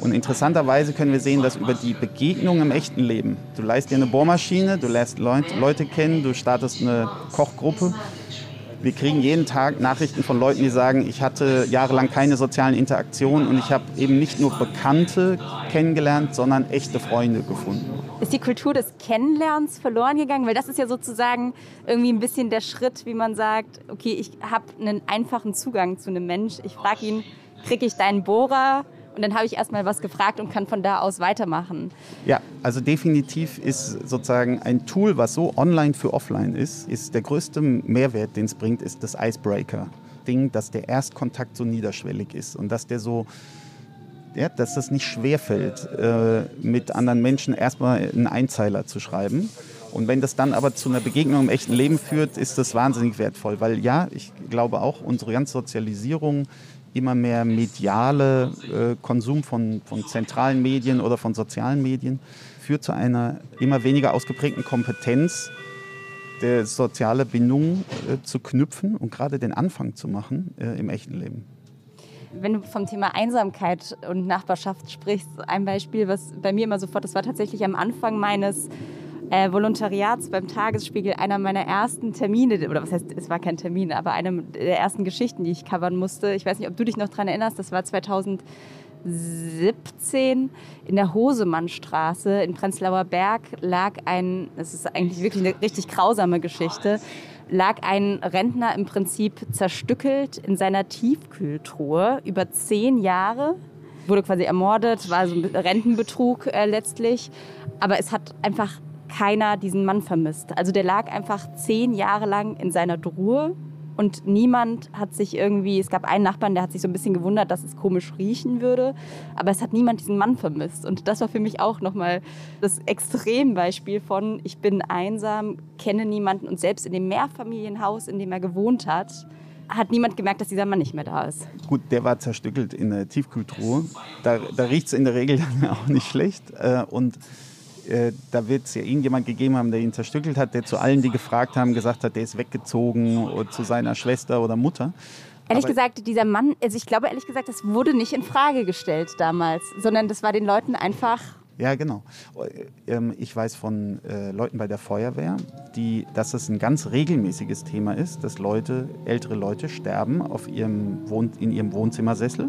Und interessanterweise können wir sehen, dass über die Begegnung im echten Leben, du leist dir eine Bohrmaschine, du lässt Leute kennen, du startest eine Kochgruppe. Wir kriegen jeden Tag Nachrichten von Leuten, die sagen, ich hatte jahrelang keine sozialen Interaktionen und ich habe eben nicht nur Bekannte kennengelernt, sondern echte Freunde gefunden. Ist die Kultur des Kennenlernens verloren gegangen? Weil das ist ja sozusagen irgendwie ein bisschen der Schritt, wie man sagt, okay, ich habe einen einfachen Zugang zu einem Mensch. Ich frage ihn, kriege ich deinen Bohrer und dann habe ich erstmal was gefragt und kann von da aus weitermachen. Ja, also definitiv ist sozusagen ein Tool, was so online für offline ist, ist der größte Mehrwert, den es bringt, ist das Icebreaker-Ding, dass der Erstkontakt so niederschwellig ist und dass der so ja, dass das nicht schwerfällt, äh, mit anderen Menschen erstmal einen Einzeiler zu schreiben. Und wenn das dann aber zu einer Begegnung im echten Leben führt, ist das wahnsinnig wertvoll. Weil ja, ich glaube auch, unsere ganze Sozialisierung immer mehr mediale äh, Konsum von, von zentralen Medien oder von sozialen Medien führt zu einer immer weniger ausgeprägten Kompetenz, der soziale Bindung äh, zu knüpfen und gerade den Anfang zu machen äh, im echten Leben. Wenn du vom Thema Einsamkeit und Nachbarschaft sprichst, ein Beispiel, was bei mir immer sofort, das war tatsächlich am Anfang meines äh, Volontariats beim Tagesspiegel einer meiner ersten Termine, oder was heißt, es war kein Termin, aber eine der ersten Geschichten, die ich covern musste. Ich weiß nicht, ob du dich noch daran erinnerst, das war 2017 in der Hosemannstraße in Prenzlauer Berg lag ein, das ist eigentlich wirklich eine richtig grausame Geschichte, lag ein Rentner im Prinzip zerstückelt in seiner Tiefkühltruhe über zehn Jahre. Wurde quasi ermordet, war so ein Rentenbetrug äh, letztlich. Aber es hat einfach keiner diesen Mann vermisst. Also der lag einfach zehn Jahre lang in seiner Truhe und niemand hat sich irgendwie, es gab einen Nachbarn, der hat sich so ein bisschen gewundert, dass es komisch riechen würde, aber es hat niemand diesen Mann vermisst. Und das war für mich auch nochmal das Extrembeispiel von, ich bin einsam, kenne niemanden und selbst in dem Mehrfamilienhaus, in dem er gewohnt hat, hat niemand gemerkt, dass dieser Mann nicht mehr da ist. Gut, der war zerstückelt in der Tiefkühltruhe. Da, da riecht es in der Regel auch nicht schlecht. Äh, und äh, da wird es ja irgendjemand gegeben haben, der ihn zerstückelt hat, der zu allen, die gefragt haben, gesagt hat, der ist weggezogen zu seiner Schwester oder Mutter. Ehrlich Aber gesagt, dieser Mann, also ich glaube ehrlich gesagt, das wurde nicht in Frage gestellt damals, sondern das war den Leuten einfach ja, genau. Ähm, ich weiß von äh, Leuten bei der Feuerwehr, die, dass es ein ganz regelmäßiges Thema ist, dass Leute, ältere Leute sterben auf ihrem Wohn in ihrem Wohnzimmersessel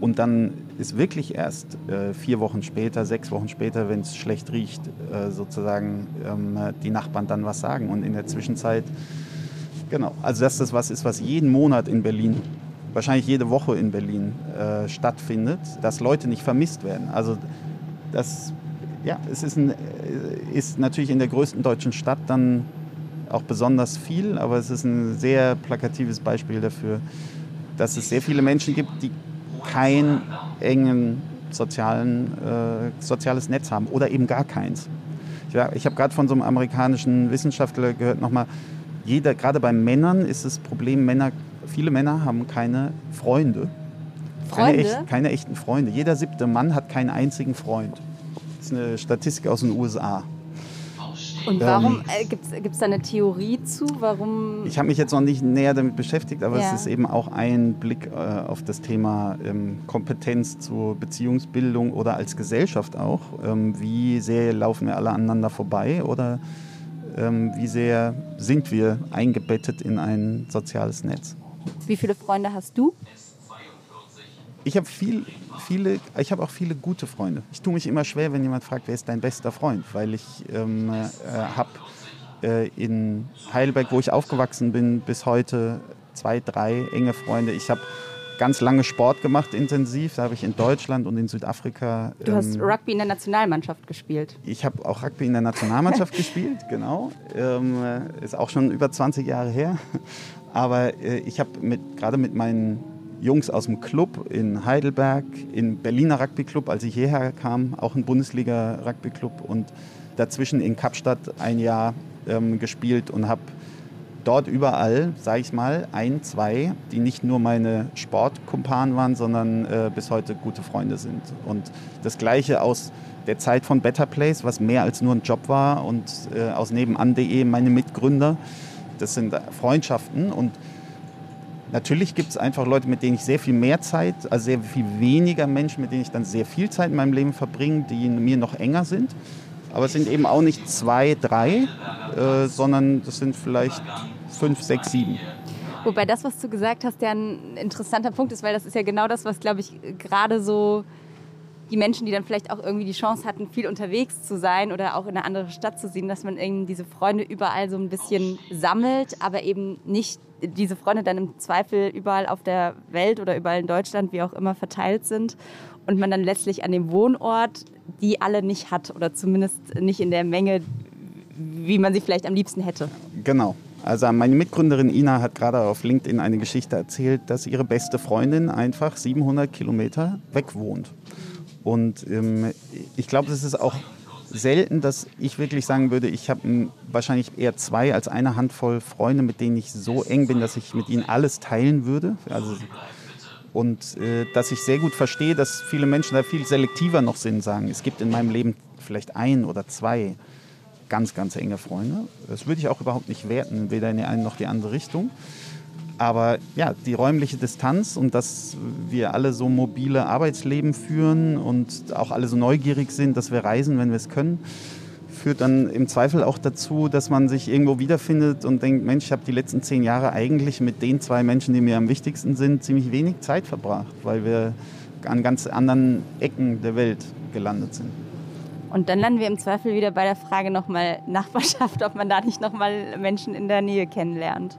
und dann ist wirklich erst äh, vier Wochen später, sechs Wochen später, wenn es schlecht riecht, äh, sozusagen ähm, die Nachbarn dann was sagen. Und in der Zwischenzeit, genau, also dass das was ist, was jeden Monat in Berlin, wahrscheinlich jede Woche in Berlin äh, stattfindet, dass Leute nicht vermisst werden. Also das, ja, es ist, ein, äh, ist natürlich in der größten deutschen Stadt dann auch besonders viel, aber es ist ein sehr plakatives Beispiel dafür, dass es sehr viele Menschen gibt, die kein engen sozialen, äh, soziales Netz haben oder eben gar keins. Ich, ich habe gerade von so einem amerikanischen Wissenschaftler gehört, nochmal, jeder, gerade bei Männern ist das Problem, Männer, viele Männer haben keine Freunde. Freunde? Keine, echt, keine echten Freunde. Jeder siebte Mann hat keinen einzigen Freund. Das ist eine Statistik aus den USA. Und warum ähm, äh, gibt es da eine Theorie zu? Warum? Ich habe mich jetzt noch nicht näher damit beschäftigt, aber ja. es ist eben auch ein Blick äh, auf das Thema ähm, Kompetenz zur Beziehungsbildung oder als Gesellschaft auch. Ähm, wie sehr laufen wir alle aneinander vorbei oder ähm, wie sehr sind wir eingebettet in ein soziales Netz? Wie viele Freunde hast du? Ich habe viel, viele, ich habe auch viele gute Freunde. Ich tue mich immer schwer, wenn jemand fragt, wer ist dein bester Freund, weil ich ähm, äh, habe äh, in Heidelberg, wo ich aufgewachsen bin, bis heute zwei, drei enge Freunde. Ich habe ganz lange Sport gemacht, intensiv. Da habe ich in Deutschland und in Südafrika. Du hast ähm, Rugby in der Nationalmannschaft gespielt. Ich habe auch Rugby in der Nationalmannschaft gespielt, genau. Ähm, ist auch schon über 20 Jahre her. Aber äh, ich habe gerade mit meinen Jungs aus dem Club in Heidelberg, im Berliner Rugby Club, als ich hierher kam, auch ein Bundesliga Rugby Club und dazwischen in Kapstadt ein Jahr ähm, gespielt und habe dort überall, sage ich mal, ein, zwei, die nicht nur meine Sportkumpanen waren, sondern äh, bis heute gute Freunde sind. Und das Gleiche aus der Zeit von Better Place, was mehr als nur ein Job war und äh, aus nebenan.de meine Mitgründer. Das sind Freundschaften und Natürlich gibt es einfach Leute, mit denen ich sehr viel mehr Zeit, also sehr viel weniger Menschen, mit denen ich dann sehr viel Zeit in meinem Leben verbringe, die mir noch enger sind. Aber es sind eben auch nicht zwei, drei, äh, sondern das sind vielleicht fünf, sechs, sieben. Wobei das, was du gesagt hast, ja ein interessanter Punkt ist, weil das ist ja genau das, was, glaube ich, gerade so die Menschen, die dann vielleicht auch irgendwie die Chance hatten, viel unterwegs zu sein oder auch in eine andere Stadt zu ziehen, dass man eben diese Freunde überall so ein bisschen sammelt, aber eben nicht diese Freunde dann im Zweifel überall auf der Welt oder überall in Deutschland, wie auch immer, verteilt sind und man dann letztlich an dem Wohnort die alle nicht hat oder zumindest nicht in der Menge, wie man sie vielleicht am liebsten hätte. Genau. Also meine Mitgründerin Ina hat gerade auf LinkedIn eine Geschichte erzählt, dass ihre beste Freundin einfach 700 Kilometer weg wohnt. Und ähm, ich glaube, es ist auch selten, dass ich wirklich sagen würde, ich habe wahrscheinlich eher zwei als eine Handvoll Freunde, mit denen ich so eng bin, dass ich mit ihnen alles teilen würde. Also, und äh, dass ich sehr gut verstehe, dass viele Menschen da viel selektiver noch sind, sagen, es gibt in meinem Leben vielleicht ein oder zwei ganz, ganz enge Freunde. Das würde ich auch überhaupt nicht werten, weder in die eine noch die andere Richtung. Aber ja, die räumliche Distanz und dass wir alle so mobile Arbeitsleben führen und auch alle so neugierig sind, dass wir reisen, wenn wir es können, führt dann im Zweifel auch dazu, dass man sich irgendwo wiederfindet und denkt, Mensch, ich habe die letzten zehn Jahre eigentlich mit den zwei Menschen, die mir am wichtigsten sind, ziemlich wenig Zeit verbracht, weil wir an ganz anderen Ecken der Welt gelandet sind. Und dann landen wir im Zweifel wieder bei der Frage nochmal Nachbarschaft, ob man da nicht nochmal Menschen in der Nähe kennenlernt.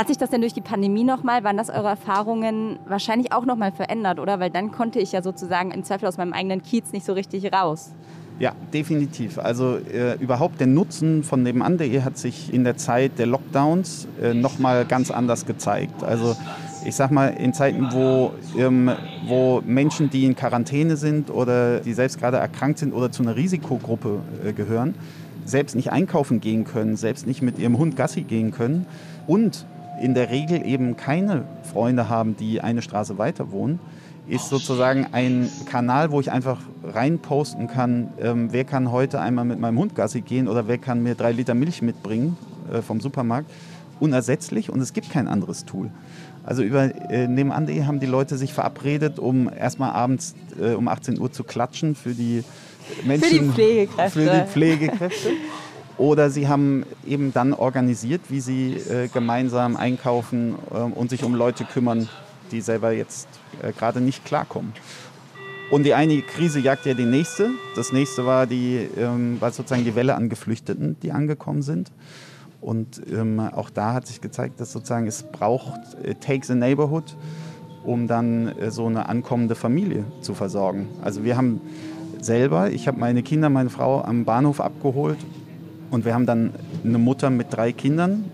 Hat sich das denn durch die Pandemie nochmal, waren das eure Erfahrungen wahrscheinlich auch nochmal verändert, oder? Weil dann konnte ich ja sozusagen im Zweifel aus meinem eigenen Kiez nicht so richtig raus. Ja, definitiv. Also äh, überhaupt der Nutzen von nebenan.de hat sich in der Zeit der Lockdowns äh, nochmal ganz anders gezeigt. Also ich sag mal, in Zeiten, wo, ähm, wo Menschen, die in Quarantäne sind oder die selbst gerade erkrankt sind oder zu einer Risikogruppe äh, gehören, selbst nicht einkaufen gehen können, selbst nicht mit ihrem Hund Gassi gehen können und in der Regel eben keine Freunde haben, die eine Straße weiter wohnen, ist sozusagen ein Kanal, wo ich einfach reinposten kann, ähm, wer kann heute einmal mit meinem Hund Gassi gehen oder wer kann mir drei Liter Milch mitbringen äh, vom Supermarkt. Unersetzlich und es gibt kein anderes Tool. Also über äh, nebenan.de haben die Leute sich verabredet, um erstmal abends äh, um 18 Uhr zu klatschen für die Menschen. Für die Pflegekräfte. Für die Pflegekräfte. Oder sie haben eben dann organisiert, wie sie äh, gemeinsam einkaufen äh, und sich um Leute kümmern, die selber jetzt äh, gerade nicht klarkommen. Und die eine Krise jagt ja die nächste. Das nächste war, die, ähm, war sozusagen die Welle an Geflüchteten, die angekommen sind. Und ähm, auch da hat sich gezeigt, dass sozusagen es braucht, it takes a neighborhood, um dann äh, so eine ankommende Familie zu versorgen. Also wir haben selber, ich habe meine Kinder, meine Frau am Bahnhof abgeholt und wir haben dann eine Mutter mit drei Kindern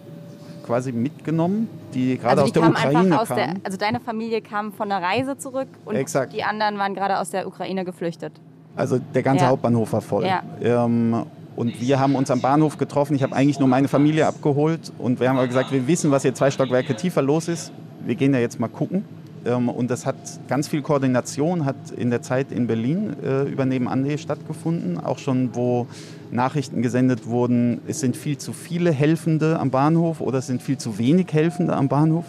quasi mitgenommen, die gerade also die aus der Ukraine aus kamen. also deine Familie kam von einer Reise zurück und Exakt. die anderen waren gerade aus der Ukraine geflüchtet. Also der ganze ja. Hauptbahnhof war voll. Ja. Ähm, und wir haben uns am Bahnhof getroffen. Ich habe eigentlich nur meine Familie abgeholt und wir haben gesagt, wir wissen, was hier zwei Stockwerke tiefer los ist. Wir gehen ja jetzt mal gucken. Ähm, und das hat ganz viel Koordination, hat in der Zeit in Berlin äh, über nebenan.de stattgefunden. Auch schon, wo Nachrichten gesendet wurden, es sind viel zu viele Helfende am Bahnhof oder es sind viel zu wenig Helfende am Bahnhof.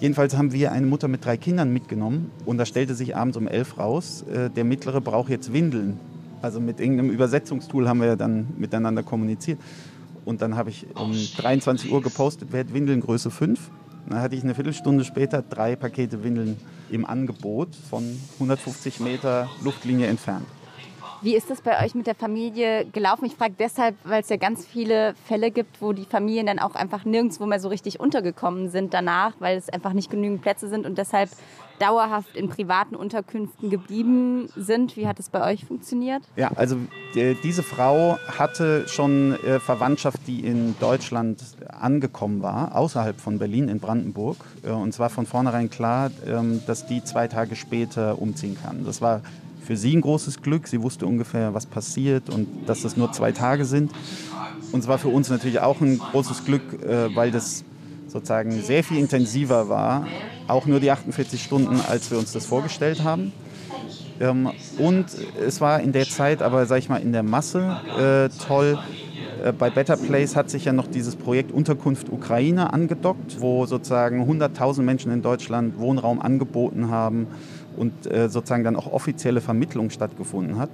Jedenfalls haben wir eine Mutter mit drei Kindern mitgenommen und da stellte sich abends um elf raus, äh, der Mittlere braucht jetzt Windeln. Also mit irgendeinem Übersetzungstool haben wir dann miteinander kommuniziert. Und dann habe ich um 23 Uhr gepostet, wer hat Windeln Größe 5? Dann hatte ich eine Viertelstunde später drei Pakete Windeln im Angebot von 150 Meter Luftlinie entfernt. Wie ist das bei euch mit der Familie gelaufen? Ich frage deshalb, weil es ja ganz viele Fälle gibt, wo die Familien dann auch einfach nirgendwo mehr so richtig untergekommen sind danach, weil es einfach nicht genügend Plätze sind und deshalb dauerhaft in privaten Unterkünften geblieben sind. Wie hat es bei euch funktioniert? Ja, also die, diese Frau hatte schon äh, Verwandtschaft, die in Deutschland angekommen war, außerhalb von Berlin in Brandenburg. Äh, und zwar von vornherein klar, äh, dass die zwei Tage später umziehen kann. Das war für sie ein großes Glück. Sie wusste ungefähr, was passiert und dass das nur zwei Tage sind. Und es war für uns natürlich auch ein großes Glück, äh, weil das sozusagen sehr viel intensiver war, auch nur die 48 Stunden, als wir uns das vorgestellt haben. Ähm, und es war in der Zeit, aber sag ich mal, in der Masse äh, toll. Äh, bei Better Place hat sich ja noch dieses Projekt Unterkunft Ukraine angedockt, wo sozusagen 100.000 Menschen in Deutschland Wohnraum angeboten haben und äh, sozusagen dann auch offizielle Vermittlung stattgefunden hat.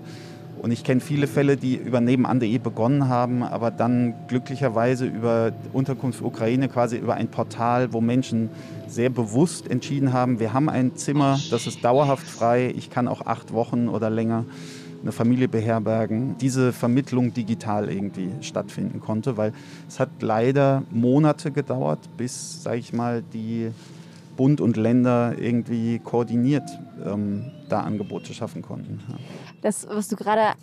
Und ich kenne viele Fälle, die über nebenan.de begonnen haben, aber dann glücklicherweise über Unterkunft Ukraine, quasi über ein Portal, wo Menschen sehr bewusst entschieden haben, wir haben ein Zimmer, das ist dauerhaft frei, ich kann auch acht Wochen oder länger eine Familie beherbergen, diese Vermittlung digital irgendwie stattfinden konnte, weil es hat leider Monate gedauert, bis, sage ich mal, die Bund und Länder irgendwie koordiniert ähm, da Angebote schaffen konnten. Das, was du gerade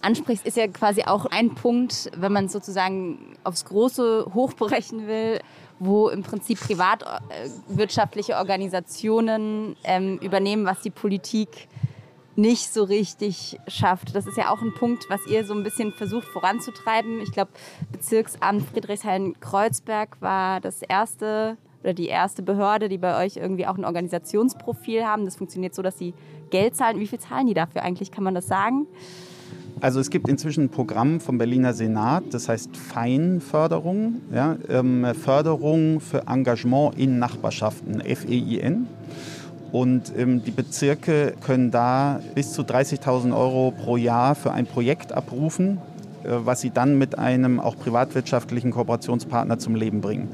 ansprichst, ist ja quasi auch ein Punkt, wenn man sozusagen aufs Große hochbrechen will, wo im Prinzip privatwirtschaftliche Organisationen ähm, übernehmen, was die Politik nicht so richtig schafft. Das ist ja auch ein Punkt, was ihr so ein bisschen versucht voranzutreiben. Ich glaube, Bezirksamt Friedrichshain-Kreuzberg war das erste oder die erste Behörde, die bei euch irgendwie auch ein Organisationsprofil haben. Das funktioniert so, dass sie Geld zahlen. Wie viel zahlen die dafür eigentlich? Kann man das sagen? Also es gibt inzwischen ein Programm vom Berliner Senat, das heißt Feinförderung, ja, ähm, Förderung für Engagement in Nachbarschaften, FEIN. Und ähm, die Bezirke können da bis zu 30.000 Euro pro Jahr für ein Projekt abrufen, äh, was sie dann mit einem auch privatwirtschaftlichen Kooperationspartner zum Leben bringen.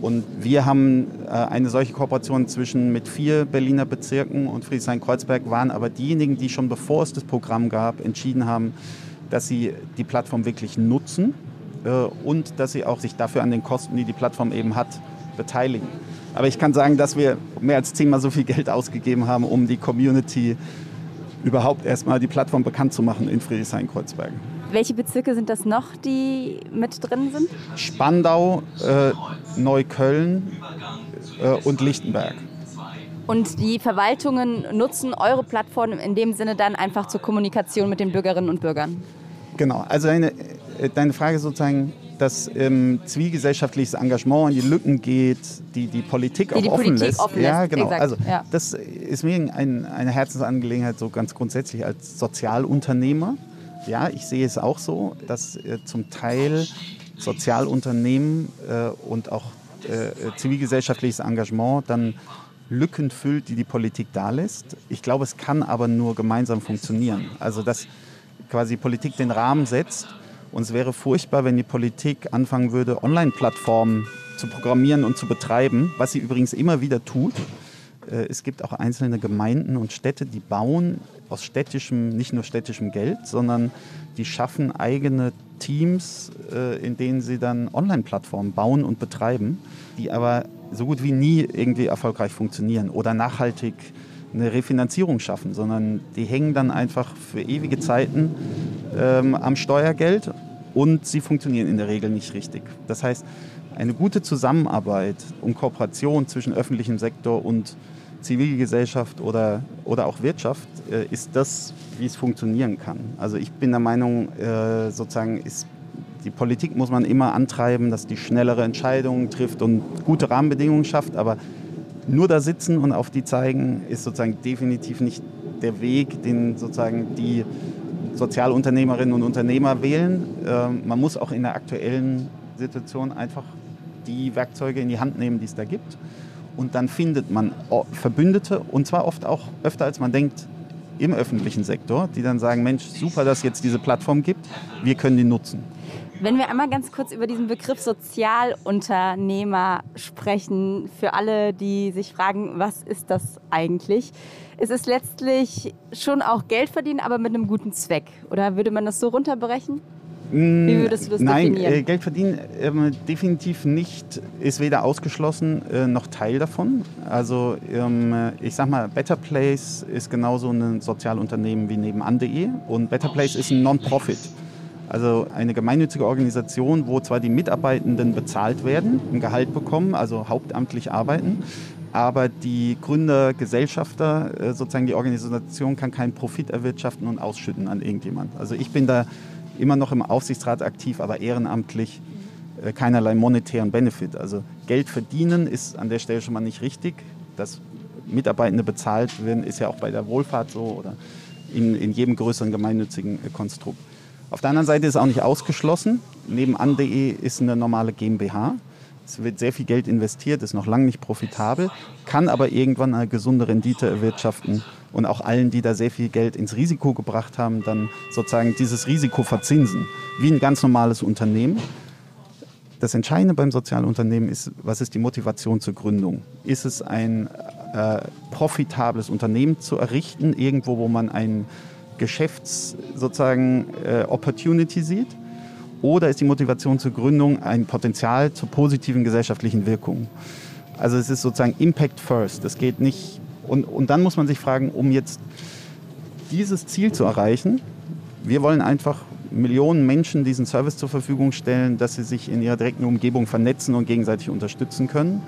Und wir haben äh, eine solche Kooperation zwischen mit vier Berliner Bezirken und Friedrichshain-Kreuzberg waren aber diejenigen, die schon bevor es das Programm gab, entschieden haben, dass sie die Plattform wirklich nutzen äh, und dass sie auch sich dafür an den Kosten, die die Plattform eben hat, beteiligen. Aber ich kann sagen, dass wir mehr als zehnmal so viel Geld ausgegeben haben, um die Community überhaupt erstmal die Plattform bekannt zu machen in Friedrichshain-Kreuzberg. Welche Bezirke sind das noch, die mit drin sind? Spandau, äh, Neukölln äh, und Lichtenberg. Und die Verwaltungen nutzen eure Plattform in dem Sinne dann einfach zur Kommunikation mit den Bürgerinnen und Bürgern? Genau, also deine, äh, deine Frage sozusagen, dass ähm, zivilgesellschaftliches Engagement in die Lücken geht, die die Politik die auch die offen Politik lässt. Offen ja, lässt. genau. Exakt. Also ja. das ist mir ein, eine Herzensangelegenheit so ganz grundsätzlich als Sozialunternehmer. Ja, ich sehe es auch so, dass äh, zum Teil Sozialunternehmen äh, und auch äh, zivilgesellschaftliches Engagement dann Lücken füllt, die die Politik da lässt. Ich glaube, es kann aber nur gemeinsam funktionieren. Also dass quasi Politik den Rahmen setzt und es wäre furchtbar, wenn die Politik anfangen würde, Online-Plattformen zu programmieren und zu betreiben, was sie übrigens immer wieder tut. Äh, Es gibt auch einzelne Gemeinden und Städte, die bauen aus städtischem, nicht nur städtischem Geld, sondern die schaffen eigene Teams, äh, in denen sie dann Online-Plattformen bauen und betreiben, die aber so gut wie nie irgendwie erfolgreich funktionieren oder nachhaltig eine Refinanzierung schaffen, sondern die hängen dann einfach für ewige Zeiten ähm, am Steuergeld und sie funktionieren in der Regel nicht richtig. Das heißt, eine gute Zusammenarbeit und Kooperation zwischen öffentlichem Sektor und Zivilgesellschaft oder, oder auch Wirtschaft äh, ist das, wie es funktionieren kann. Also ich bin der Meinung, äh, sozusagen ist die Politik muss man immer antreiben, dass die schnellere Entscheidungen trifft und gute Rahmenbedingungen schafft, aber nur da sitzen und auf die zeigen, ist sozusagen definitiv nicht der Weg, den sozusagen die Sozialunternehmerinnen und Unternehmer wählen. Ähm, man muss auch in der aktuellen Situation einfach die Werkzeuge in die Hand nehmen, die es da gibt. Und dann findet man Verbündete und zwar oft auch öfter, als man denkt, im öffentlichen Sektor, die dann sagen, Mensch, super, dass es jetzt diese Plattform gibt, wir können die nutzen. Wenn wir einmal ganz kurz über diesen Begriff Sozialunternehmer sprechen, für alle, die sich fragen, was ist das eigentlich? Es ist letztlich schon auch Geld verdienen, aber mit einem guten Zweck. Oder würde man das so runterbrechen? Wie würdest du das Nein, definieren? äh, Geld verdienen ähm, definitiv nicht, ist weder ausgeschlossen äh, noch Teil davon. Also ähm, äh, ich sag mal, Better Place ist genauso ein Sozialunternehmen wie nebenan.de und Better Place ist ein Non-Profit. Also eine gemeinnützige Organisation, wo zwar die Mitarbeitenden bezahlt werden, ein Gehalt bekommen, also hauptamtlich arbeiten, aber die Gründer, Gesellschafter, äh, sozusagen die Organisation kann keinen Profit erwirtschaften und ausschütten an irgendjemand. Also ich bin da immer noch im Aufsichtsrat aktiv, aber ehrenamtlich äh, keinerlei monetären Benefit. Also Geld verdienen ist an der Stelle schon mal nicht richtig. Dass Mitarbeitende bezahlt werden, ist ja auch bei der Wohlfahrt so oder in, in jedem größeren gemeinnützigen äh, Konstrukt. Auf der anderen Seite ist auch nicht ausgeschlossen. Nebenan.de ist eine normale GmbH. Es wird sehr viel Geld investiert, ist noch lange nicht profitabel, kann aber irgendwann eine gesunde Rendite erwirtschaften und auch allen, die da sehr viel Geld ins Risiko gebracht haben, dann sozusagen dieses Risiko verzinsen, wie ein ganz normales Unternehmen. Das Entscheidende beim Sozialunternehmen ist, was ist die Motivation zur Gründung? Ist es ein äh, profitables Unternehmen zu errichten, irgendwo, wo man ein Geschäfts sozusagen äh, Opportunity sieht? Oder ist die Motivation zur Gründung ein Potenzial zur positiven gesellschaftlichen Wirkung? Also es ist sozusagen Impact First. Das geht nicht. Und, und dann muss man sich fragen, um jetzt dieses Ziel zu erreichen, wir wollen einfach Millionen Menschen diesen Service zur Verfügung stellen, dass sie sich in ihrer direkten Umgebung vernetzen und gegenseitig unterstützen können.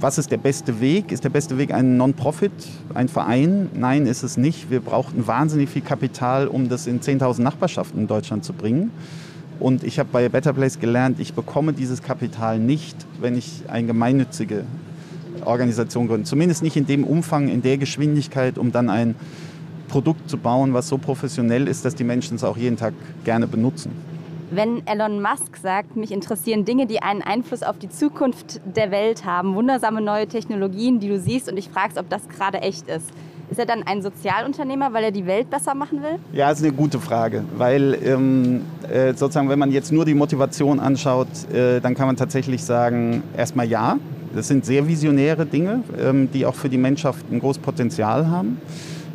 was ist der beste Weg? Ist der beste Weg ein Non-Profit, ein Verein? Nein, ist es nicht. Wir brauchten wahnsinnig viel Kapital, um das in 10.000 Nachbarschaften in Deutschland zu bringen. Und ich habe bei Better Place gelernt, ich bekomme dieses Kapital nicht, wenn ich eine gemeinnützige Organisation gründe. Zumindest nicht in dem Umfang, in der Geschwindigkeit, um dann ein Produkt zu bauen, was so professionell ist, dass die Menschen es auch jeden Tag gerne benutzen. Wenn Elon Musk sagt, mich interessieren Dinge, die einen Einfluss auf die Zukunft der Welt haben, wundersame neue Technologien, die du siehst und dich fragst, ob das gerade echt ist. Ist er dann ein Sozialunternehmer, weil er die Welt besser machen will? Ja, das ist eine gute Frage, weil ähm, äh, sozusagen, wenn man jetzt nur die Motivation anschaut, äh, dann kann man tatsächlich sagen, erstmal ja, das sind sehr visionäre Dinge, ähm, die auch für die Menschheit ein großes Potenzial haben.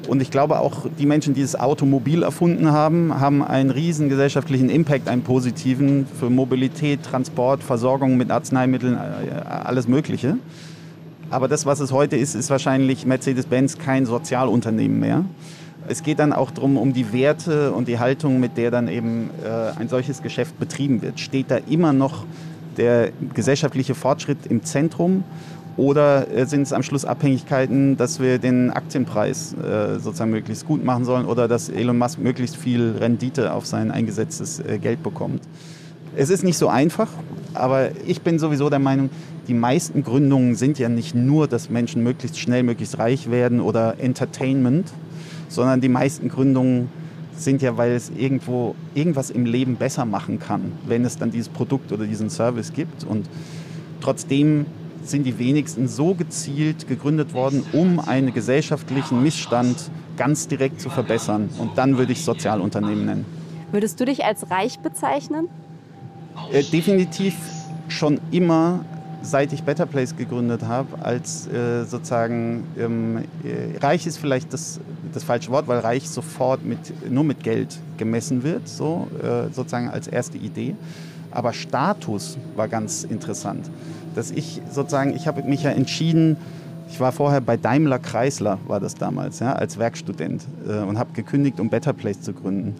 Und ich glaube auch, die Menschen, die das Automobil erfunden haben, haben einen riesen gesellschaftlichen Impact, einen positiven für Mobilität, Transport, Versorgung mit Arzneimitteln, äh, alles Mögliche. Aber das, was es heute ist, ist wahrscheinlich Mercedes-Benz kein Sozialunternehmen mehr. Es geht dann auch darum, um die Werte und die Haltung, mit der dann eben äh, ein solches Geschäft betrieben wird. Steht da immer noch der gesellschaftliche Fortschritt im Zentrum oder äh, sind es am Schluss Abhängigkeiten, dass wir den Aktienpreis äh, sozusagen möglichst gut machen sollen oder dass Elon Musk möglichst viel Rendite auf sein eingesetztes äh, Geld bekommt? Es ist nicht so einfach, aber ich bin sowieso der Meinung, die meisten Gründungen sind ja nicht nur, dass Menschen möglichst schnell, möglichst reich werden oder Entertainment, sondern die meisten Gründungen sind ja, weil es irgendwo irgendwas im Leben besser machen kann, wenn es dann dieses Produkt oder diesen Service gibt. Und trotzdem sind die wenigsten so gezielt gegründet worden, um einen gesellschaftlichen Missstand ganz direkt zu verbessern. Und dann würde ich Sozialunternehmen nennen. Würdest du dich als reich bezeichnen? Äh, definitiv schon immer, seit ich Better Place gegründet habe, als äh, sozusagen ähm, äh, reich ist vielleicht das, das falsche Wort, weil reich sofort mit, nur mit Geld gemessen wird, so äh, sozusagen als erste Idee. Aber Status war ganz interessant dass ich sozusagen, ich habe mich ja entschieden, ich war vorher bei Daimler Chrysler, war das damals, ja, als Werkstudent äh, und habe gekündigt, um Better Place zu gründen.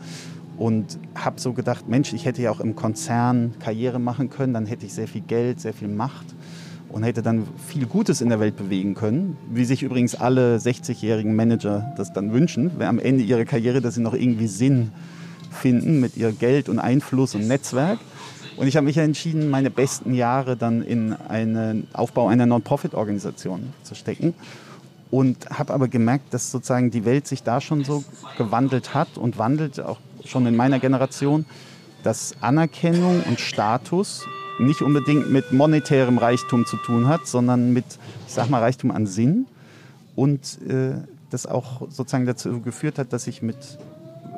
Und habe so gedacht, Mensch, ich hätte ja auch im Konzern Karriere machen können, dann hätte ich sehr viel Geld, sehr viel Macht und hätte dann viel Gutes in der Welt bewegen können, wie sich übrigens alle 60-jährigen Manager das dann wünschen, wenn am Ende ihrer Karriere, dass sie noch irgendwie Sinn finden mit ihr Geld und Einfluss und Netzwerk. Und ich habe mich entschieden, meine besten Jahre dann in einen Aufbau einer Non-Profit-Organisation zu stecken. Und habe aber gemerkt, dass sozusagen die Welt sich da schon so gewandelt hat und wandelt, auch schon in meiner Generation, dass Anerkennung und Status nicht unbedingt mit monetärem Reichtum zu tun hat, sondern mit, ich sag mal, Reichtum an Sinn. Und äh, das auch sozusagen dazu geführt hat, dass ich mit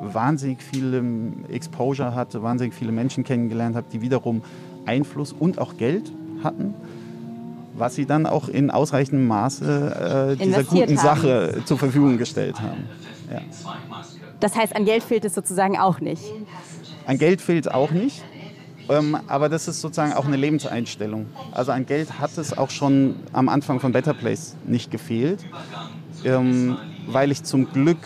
wahnsinnig viel Exposure hatte, wahnsinnig viele Menschen kennengelernt habe, die wiederum Einfluss und auch Geld hatten, was sie dann auch in ausreichendem Maße äh, dieser guten haben. Sache zur Verfügung gestellt haben. Ja. Das heißt, an Geld fehlt es sozusagen auch nicht? An Geld fehlt es auch nicht. Ähm, aber das ist sozusagen auch eine Lebenseinstellung. Also an Geld hat es auch schon am Anfang von Better Place nicht gefehlt, ähm, weil ich zum Glück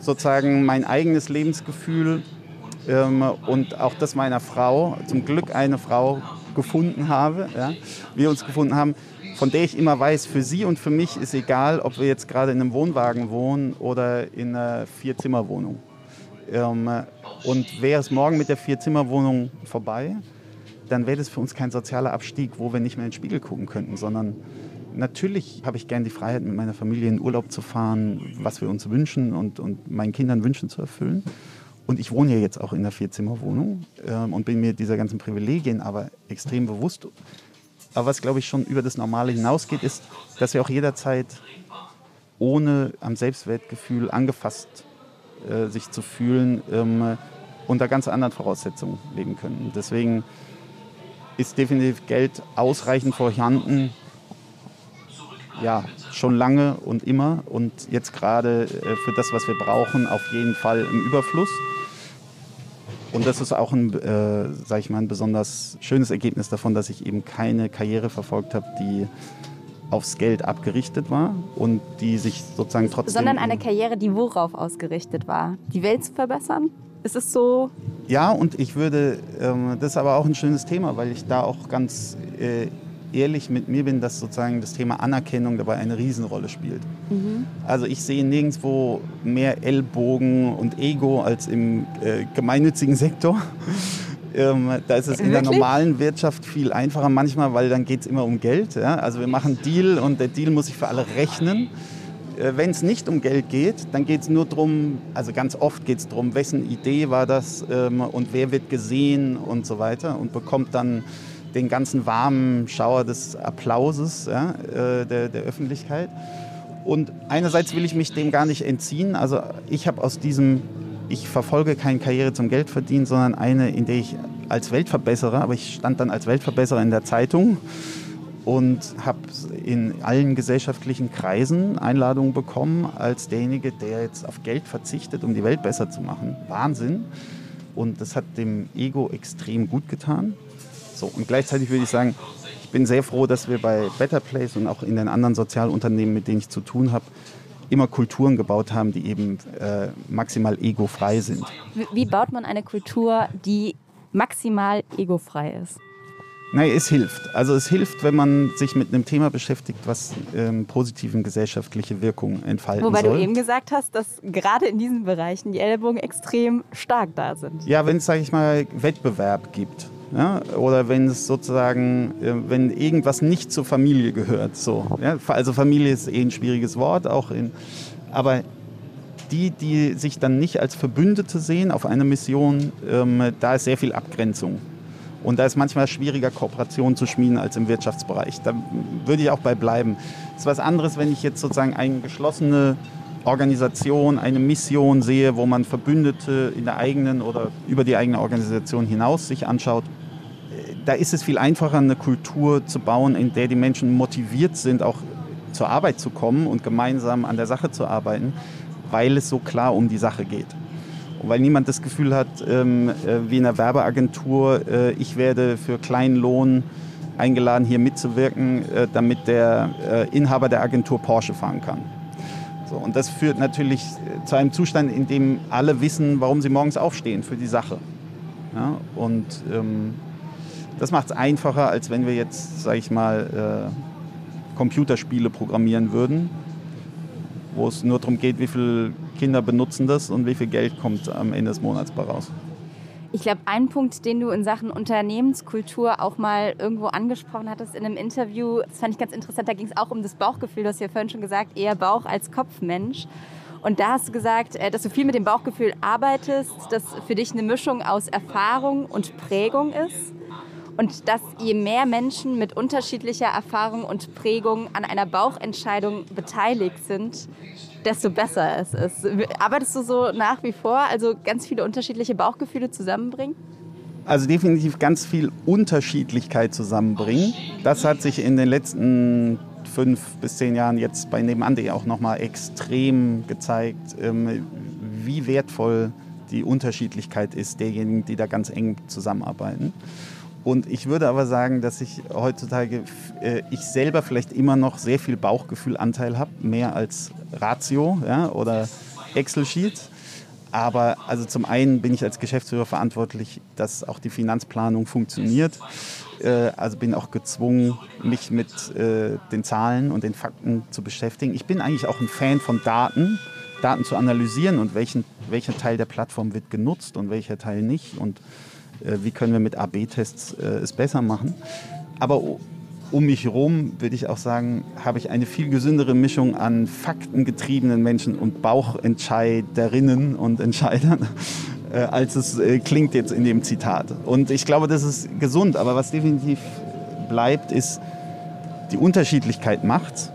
sozusagen mein eigenes Lebensgefühl ähm, und auch das meiner Frau, zum Glück eine Frau gefunden habe, ja, wir uns gefunden haben, von der ich immer weiß, für sie und für mich ist egal, ob wir jetzt gerade in einem Wohnwagen wohnen oder in einer Vierzimmerwohnung. Ähm, und wäre es morgen mit der Vierzimmerwohnung vorbei, dann wäre das für uns kein sozialer Abstieg, wo wir nicht mehr in den Spiegel gucken könnten, sondern Natürlich habe ich gern die Freiheit, mit meiner Familie in Urlaub zu fahren, was wir uns wünschen und, und meinen Kindern Wünschen zu erfüllen. Und ich wohne ja jetzt auch in einer Vierzimmerwohnung ähm, und bin mir dieser ganzen Privilegien aber extrem bewusst. Aber was, glaube ich, schon über das Normale hinausgeht, ist, dass wir auch jederzeit ohne am Selbstwertgefühl angefasst äh, sich zu fühlen, ähm, unter ganz anderen Voraussetzungen leben können. Deswegen ist definitiv Geld ausreichend vorhanden, ja, schon lange und immer und jetzt gerade äh, für das, was wir brauchen, auf jeden Fall im Überfluss. Und das ist auch ein, äh, sage ich mal, ein besonders schönes Ergebnis davon, dass ich eben keine Karriere verfolgt habe, die aufs Geld abgerichtet war und die sich sozusagen trotzdem... Sondern eine Karriere, die worauf ausgerichtet war? Die Welt zu verbessern? Ist es so? Ja, und ich würde, ähm, das ist aber auch ein schönes Thema, weil ich da auch ganz äh, ehrlich mit mir bin, dass sozusagen das Thema Anerkennung dabei eine Riesenrolle spielt. Mhm. Also ich sehe nirgendwo mehr Ellbogen und Ego als im äh, gemeinnützigen Sektor. Ähm, da ist es in der normalen Wirtschaft viel einfacher manchmal, weil dann geht es immer um Geld. Ja? Also wir machen Deal und der Deal muss sich für alle rechnen. Äh, Wenn es nicht um Geld geht, dann geht es nur darum, also ganz oft geht es darum, wessen Idee war das ähm, und wer wird gesehen und so weiter und bekommt dann den ganzen warmen Schauer des Applauses ja, äh, der, der Öffentlichkeit. Und einerseits will ich mich dem gar nicht entziehen. Also ich habe aus diesem, ich verfolge keine Karriere zum Geldverdienen, sondern eine, in der ich als Weltverbesserer, aber ich stand dann als Weltverbesserer in der Zeitung und habe in allen gesellschaftlichen Kreisen Einladungen bekommen als derjenige, der jetzt auf Geld verzichtet, um die Welt besser zu machen. Wahnsinn. Und das hat dem Ego extrem gut getan. So, und gleichzeitig würde ich sagen, ich bin sehr froh, dass wir bei Better Place und auch in den anderen Sozialunternehmen, mit denen ich zu tun habe, immer Kulturen gebaut haben, die eben äh, maximal egofrei sind. Wie, baut man eine Kultur, die maximal egofrei ist? Nein, es hilft. Also es hilft, wenn man sich mit einem Thema beschäftigt, was ähm, positiven gesellschaftliche Wirkung entfalten Wobei soll. du eben gesagt hast, dass gerade in diesen Bereichen die Ellbogen extrem stark da sind. Ja, wenn es, sage ich mal, Wettbewerb gibt. Ja, oder wenn es sozusagen, äh, wenn irgendwas nicht zur Familie gehört. So, ja, also Familie ist eh ein schwieriges Wort, auch in, aber die, die sich dann nicht als Verbündete sehen auf einer Mission, ähm, da ist sehr viel Abgrenzung. Und da ist manchmal schwieriger, Kooperationen zu schmieden als im Wirtschaftsbereich. Da würde ich auch bei bleiben. Es ist was anderes, wenn ich jetzt sozusagen eine geschlossene Organisation, eine Mission sehe, wo man Verbündete in der eigenen oder über die eigene Organisation hinaus sich anschaut. Da ist es viel einfacher, eine Kultur zu bauen, in der die Menschen motiviert sind, auch zur Arbeit zu kommen und gemeinsam an der Sache zu arbeiten, weil es so klar um die Sache geht. Und weil niemand das Gefühl hat, ähm, äh, wie in einer Werbeagentur, äh, ich werde für kleinen Lohn eingeladen, hier mitzuwirken, äh, damit der äh, Inhaber der Agentur Porsche fahren kann. So, und das führt natürlich äh, zu einem Zustand, in dem alle wissen, warum sie morgens aufstehen für die Sache. Ja, und ähm, das macht es einfacher, als wenn wir jetzt, sage ich mal, äh, Computerspiele programmieren würden, wo es nur darum geht, wie viele Kinder benutzen das und wie viel Geld kommt am Ende des Monats bei raus. Ich glaube, ein Punkt, den du in Sachen Unternehmenskultur auch mal irgendwo angesprochen hattest in einem Interview, das fand ich ganz interessant, da ging es auch um das Bauchgefühl, du hast ja vorhin schon gesagt, eher Bauch als Kopfmensch. Und da hast du gesagt, äh, dass du viel mit dem Bauchgefühl arbeitest, dass für dich eine Mischung aus Erfahrung und Prägung ist. Und dass je mehr Menschen mit unterschiedlicher Erfahrung und Prägung an einer Bauchentscheidung beteiligt sind, desto besser es ist. Arbeitest du so nach wie vor, also ganz viele unterschiedliche Bauchgefühle zusammenbringen? Also definitiv ganz viel Unterschiedlichkeit zusammenbringen. Das hat sich in den letzten fünf bis zehn Jahren jetzt bei nebenan.de auch nochmal extrem gezeigt, ähm, wie wertvoll die Unterschiedlichkeit ist derjenigen, die da ganz eng zusammenarbeiten. Und ich würde aber sagen, dass ich heutzutage, äh, ich selber vielleicht immer noch sehr viel Bauchgefühlanteil habe, mehr als Ratio ja, oder Excel-Sheet. Aber also zum einen bin ich als Geschäftsführer verantwortlich, dass auch die Finanzplanung funktioniert. Äh, also bin auch gezwungen, mich mit äh, den Zahlen und den Fakten zu beschäftigen. Ich bin eigentlich auch ein Fan von Daten, Daten zu analysieren und welchen, welcher Teil der Plattform wird genutzt und welcher Teil nicht. Und wie können wir mit AB-Tests äh, es besser machen. Aber um mich herum, würde ich auch sagen, habe ich eine viel gesündere Mischung an faktengetriebenen Menschen und Bauchentscheiderinnen und Entscheidern, äh, als es klingt jetzt in dem Zitat. Und ich glaube, das ist gesund. Aber was definitiv bleibt, ist, die Unterschiedlichkeit macht.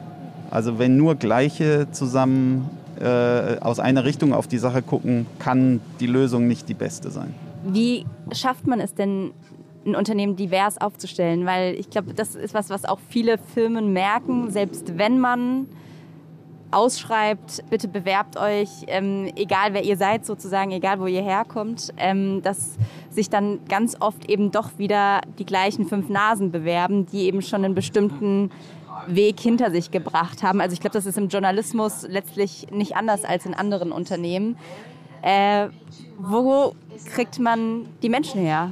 Also wenn nur Gleiche zusammen äh, aus einer Richtung auf die Sache gucken, kann die Lösung nicht die beste sein. Wie schafft man es denn, ein Unternehmen divers aufzustellen? Weil ich glaube, das ist was, was auch viele Firmen merken, selbst wenn man ausschreibt, bitte bewerbt euch, ähm, egal wer ihr seid sozusagen, egal wo ihr herkommt, ähm, dass sich dann ganz oft eben doch wieder die gleichen fünf Nasen bewerben, die eben schon einen bestimmten Weg hinter sich gebracht haben. Also ich glaube, das ist im Journalismus letztlich nicht anders als in anderen Unternehmen. Äh, wo kriegt man die Menschen her?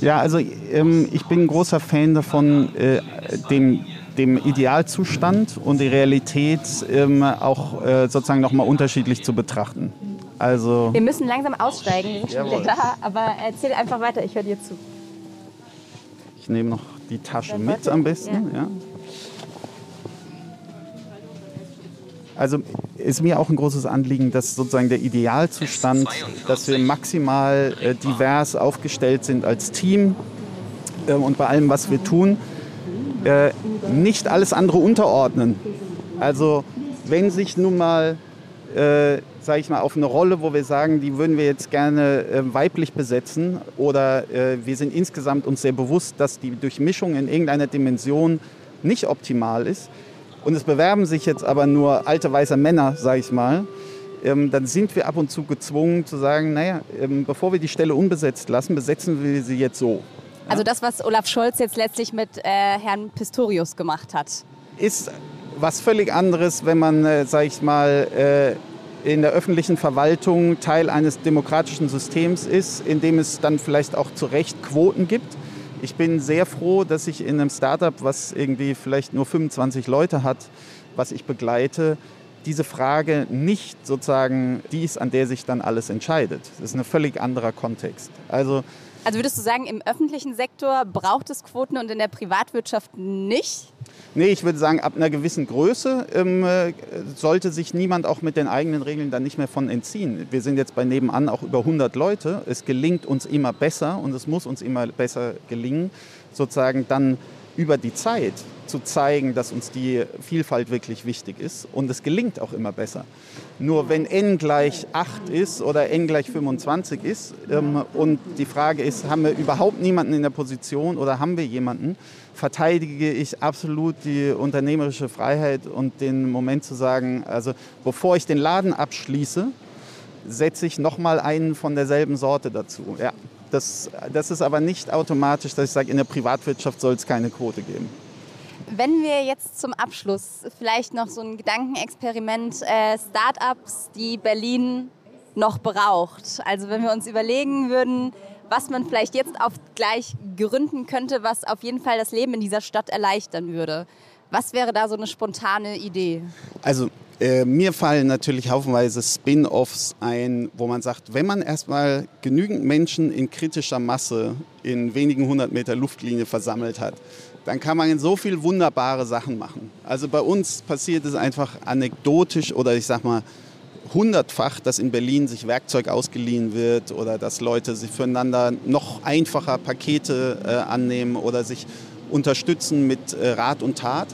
Ja, also ähm, ich bin ein großer Fan davon, äh, dem, dem Idealzustand und die Realität ähm, auch äh, sozusagen nochmal unterschiedlich zu betrachten. Also wir müssen langsam aussteigen, wir sind schon wieder da, aber erzähl einfach weiter, ich höre dir zu. Ich nehme noch die Tasche mit am besten. Ja. ja. Also ist mir auch ein großes Anliegen, dass sozusagen der Idealzustand, dass wir maximal äh, divers aufgestellt sind als Team äh, und bei allem, was wir tun, äh, nicht alles andere unterordnen. Also wenn sich nun mal, äh, sage ich mal, auf eine Rolle, wo wir sagen, die würden wir jetzt gerne äh, weiblich besetzen oder äh, wir sind insgesamt uns sehr bewusst, dass die Durchmischung in irgendeiner Dimension nicht optimal ist, und es bewerben sich jetzt aber nur alte weiße Männer, sage ich mal, ähm, dann sind wir ab und zu gezwungen zu sagen, naja, ähm, bevor wir die Stelle unbesetzt lassen, besetzen wir sie jetzt so. Also das, was Olaf Scholz jetzt letztlich mit äh, Herrn Pistorius gemacht hat. Ist was völlig anderes, wenn man, äh, sage ich mal, äh, in der öffentlichen Verwaltung Teil eines demokratischen Systems ist, in dem es dann vielleicht auch zu Recht Quoten gibt ich bin sehr froh, dass ich in einem Startup, was irgendwie vielleicht nur 25 Leute hat, was ich begleite, diese Frage nicht sozusagen die ist, an der sich dann alles entscheidet. Das ist ein völlig anderer Kontext. Also, also würdest du sagen, im öffentlichen Sektor braucht es Quoten und in der Privatwirtschaft nicht? Nee, ich würde sagen, ab einer gewissen Größe ähm, äh, sollte sich niemand auch mit den eigenen Regeln dann nicht mehr von entziehen. Wir sind jetzt bei nebenan auch über 100 Leute. Es gelingt uns immer besser und es muss uns immer besser gelingen, sozusagen dann über die Zeit zu zeigen, dass uns die Vielfalt wirklich wichtig ist. Und es gelingt auch immer besser. Nur wenn n gleich 8 ist oder n gleich 25 ist ähm, und die Frage ist, haben wir überhaupt niemanden in der Position oder haben wir jemanden, verteidige ich absolut die unternehmerische Freiheit und den Moment zu sagen, also bevor ich den Laden abschließe, setze ich nochmal einen von derselben Sorte dazu. Ja, das, das ist aber nicht automatisch, dass ich sage, in der Privatwirtschaft soll es keine Quote geben. Wenn wir jetzt zum Abschluss vielleicht noch so ein Gedankenexperiment äh, Startups, die Berlin noch braucht. Also wenn wir uns überlegen würden, was man vielleicht jetzt auf gleich gründen könnte, was auf jeden Fall das Leben in dieser Stadt erleichtern würde. Was wäre da so eine spontane Idee? Also äh, mir fallen natürlich haufenweise Spin-offs ein, wo man sagt, wenn man erstmal genügend Menschen in kritischer Masse in wenigen hundert Meter Luftlinie versammelt hat, dann kann man so viel wunderbare Sachen machen. Also bei uns passiert es einfach anekdotisch oder ich sag mal hundertfach, dass in Berlin sich Werkzeug ausgeliehen wird oder dass Leute sich füreinander noch einfacher Pakete äh, annehmen oder sich unterstützen mit äh, Rat und Tat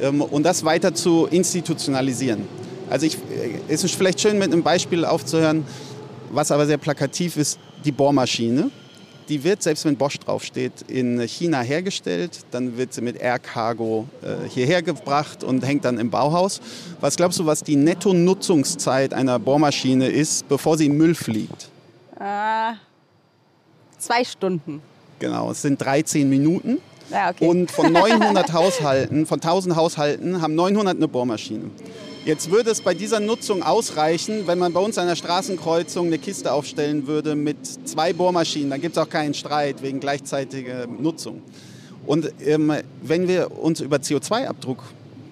ähm, und das weiter zu institutionalisieren. Also ich, äh, es ist vielleicht schön mit einem Beispiel aufzuhören, was aber sehr plakativ ist, die Bohrmaschine. Die wird, selbst wenn Bosch draufsteht, in China hergestellt. Dann wird sie mit Air Cargo äh, hierher gebracht und hängt dann im Bauhaus. Was glaubst du, was die Netto-Nutzungszeit einer Bohrmaschine ist, bevor sie im Müll fliegt? Äh, zwei Stunden. Genau, es sind 13 Minuten. Ja, okay. Und von 900 Haushalten, von 1000 Haushalten haben 900 eine Bohrmaschine. Jetzt würde es bei dieser Nutzung ausreichen, wenn man bei uns an der Straßenkreuzung eine Kiste aufstellen würde mit zwei Bohrmaschinen. Dann gibt es auch keinen Streit wegen gleichzeitiger Nutzung. Und ähm, wenn wir uns über CO2-Abdruck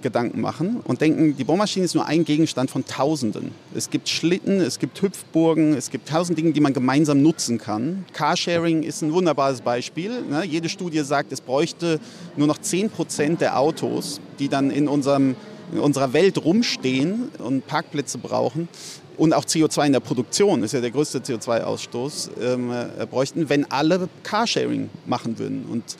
Gedanken machen und denken, die Bohrmaschine ist nur ein Gegenstand von Tausenden. Es gibt Schlitten, es gibt Hüpfburgen, es gibt tausend Dinge, die man gemeinsam nutzen kann. Carsharing ist ein wunderbares Beispiel. Ne? Jede Studie sagt, es bräuchte nur noch 10 Prozent der Autos, die dann in unserem in unserer Welt rumstehen und Parkplätze brauchen und auch CO2 in der Produktion, ist ja der größte CO2-Ausstoß, ähm, äh, bräuchten, wenn alle Carsharing machen würden. Und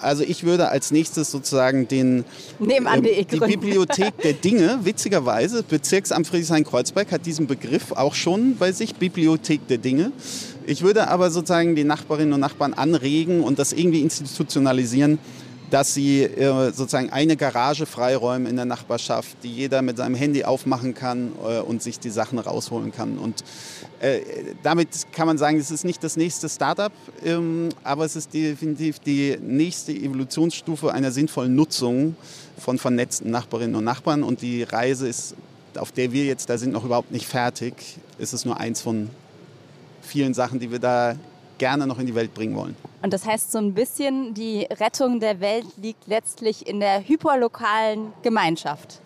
also ich würde als nächstes sozusagen den, ähm, die, die Bibliothek der Dinge, witzigerweise, Bezirksamt Friedrichshain-Kreuzberg hat diesen Begriff auch schon bei sich, Bibliothek der Dinge. Ich würde aber sozusagen die Nachbarinnen und Nachbarn anregen und das irgendwie institutionalisieren, dass sie äh, sozusagen eine Garage freiräumen in der Nachbarschaft, die jeder mit seinem Handy aufmachen kann äh, und sich die Sachen rausholen kann. Und äh, damit kann man sagen, es ist nicht das nächste Startup, ähm, aber es ist definitiv die nächste Evolutionsstufe einer sinnvollen Nutzung von vernetzten Nachbarinnen und Nachbarn. Und die Reise ist, auf der wir jetzt da sind, noch überhaupt nicht fertig. Es ist nur eins von vielen Sachen, die wir da gerne noch in die Welt bringen wollen. Und das heißt so ein bisschen, die Rettung der Welt liegt letztlich in der hyperlokalen Gemeinschaft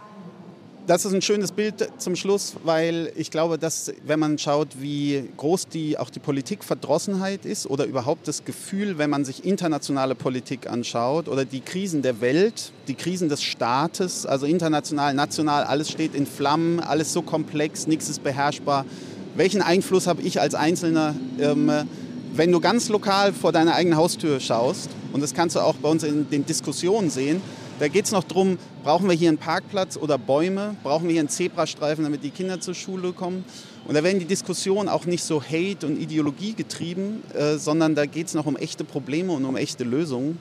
das ist ein schönes Bild zum Schluss, weil ich glaube, dass wenn man schaut, wie groß die, auch die Politikverdrossenheit ist oder überhaupt das Gefühl, wenn man sich internationale Politik anschaut oder die Krisen der Welt, die Krisen des Staates, also international, national, alles steht in Flammen, alles so komplex, nichts ist beherrschbar. Welchen Einfluss habe ich als Einzelner, ähm, wenn du ganz lokal vor deiner eigenen Haustür schaust, und das kannst du auch bei uns in den Diskussionen sehen, da geht es noch darum, brauchen wir hier einen Parkplatz oder Bäume? Brauchen wir hier einen Zebrastreifen, damit die Kinder zur Schule kommen? Und da werden die Diskussionen auch nicht so Hate und Ideologie getrieben, äh, sondern da geht es noch um echte Probleme und um echte Lösungen.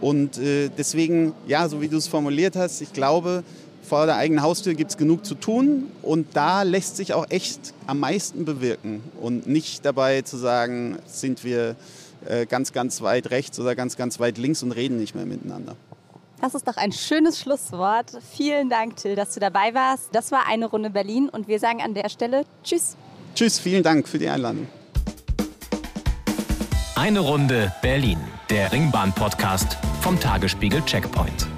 Und äh, deswegen, ja, so wie du es formuliert hast, ich glaube, vor der eigenen Haustür gibt es genug zu tun und da lässt sich auch echt am meisten bewirken und nicht dabei zu sagen, sind wir äh, ganz, ganz weit rechts oder ganz, ganz weit links und reden nicht mehr miteinander. Das ist doch ein schönes Schlusswort. Vielen Dank, Till, dass du dabei warst. Das war eine Runde Berlin und wir sagen an der Stelle Tschüss. Tschüss, vielen Dank für die Einladung. Eine Runde Berlin, der Ringbahn-Podcast vom Tagesspiegel Checkpoint.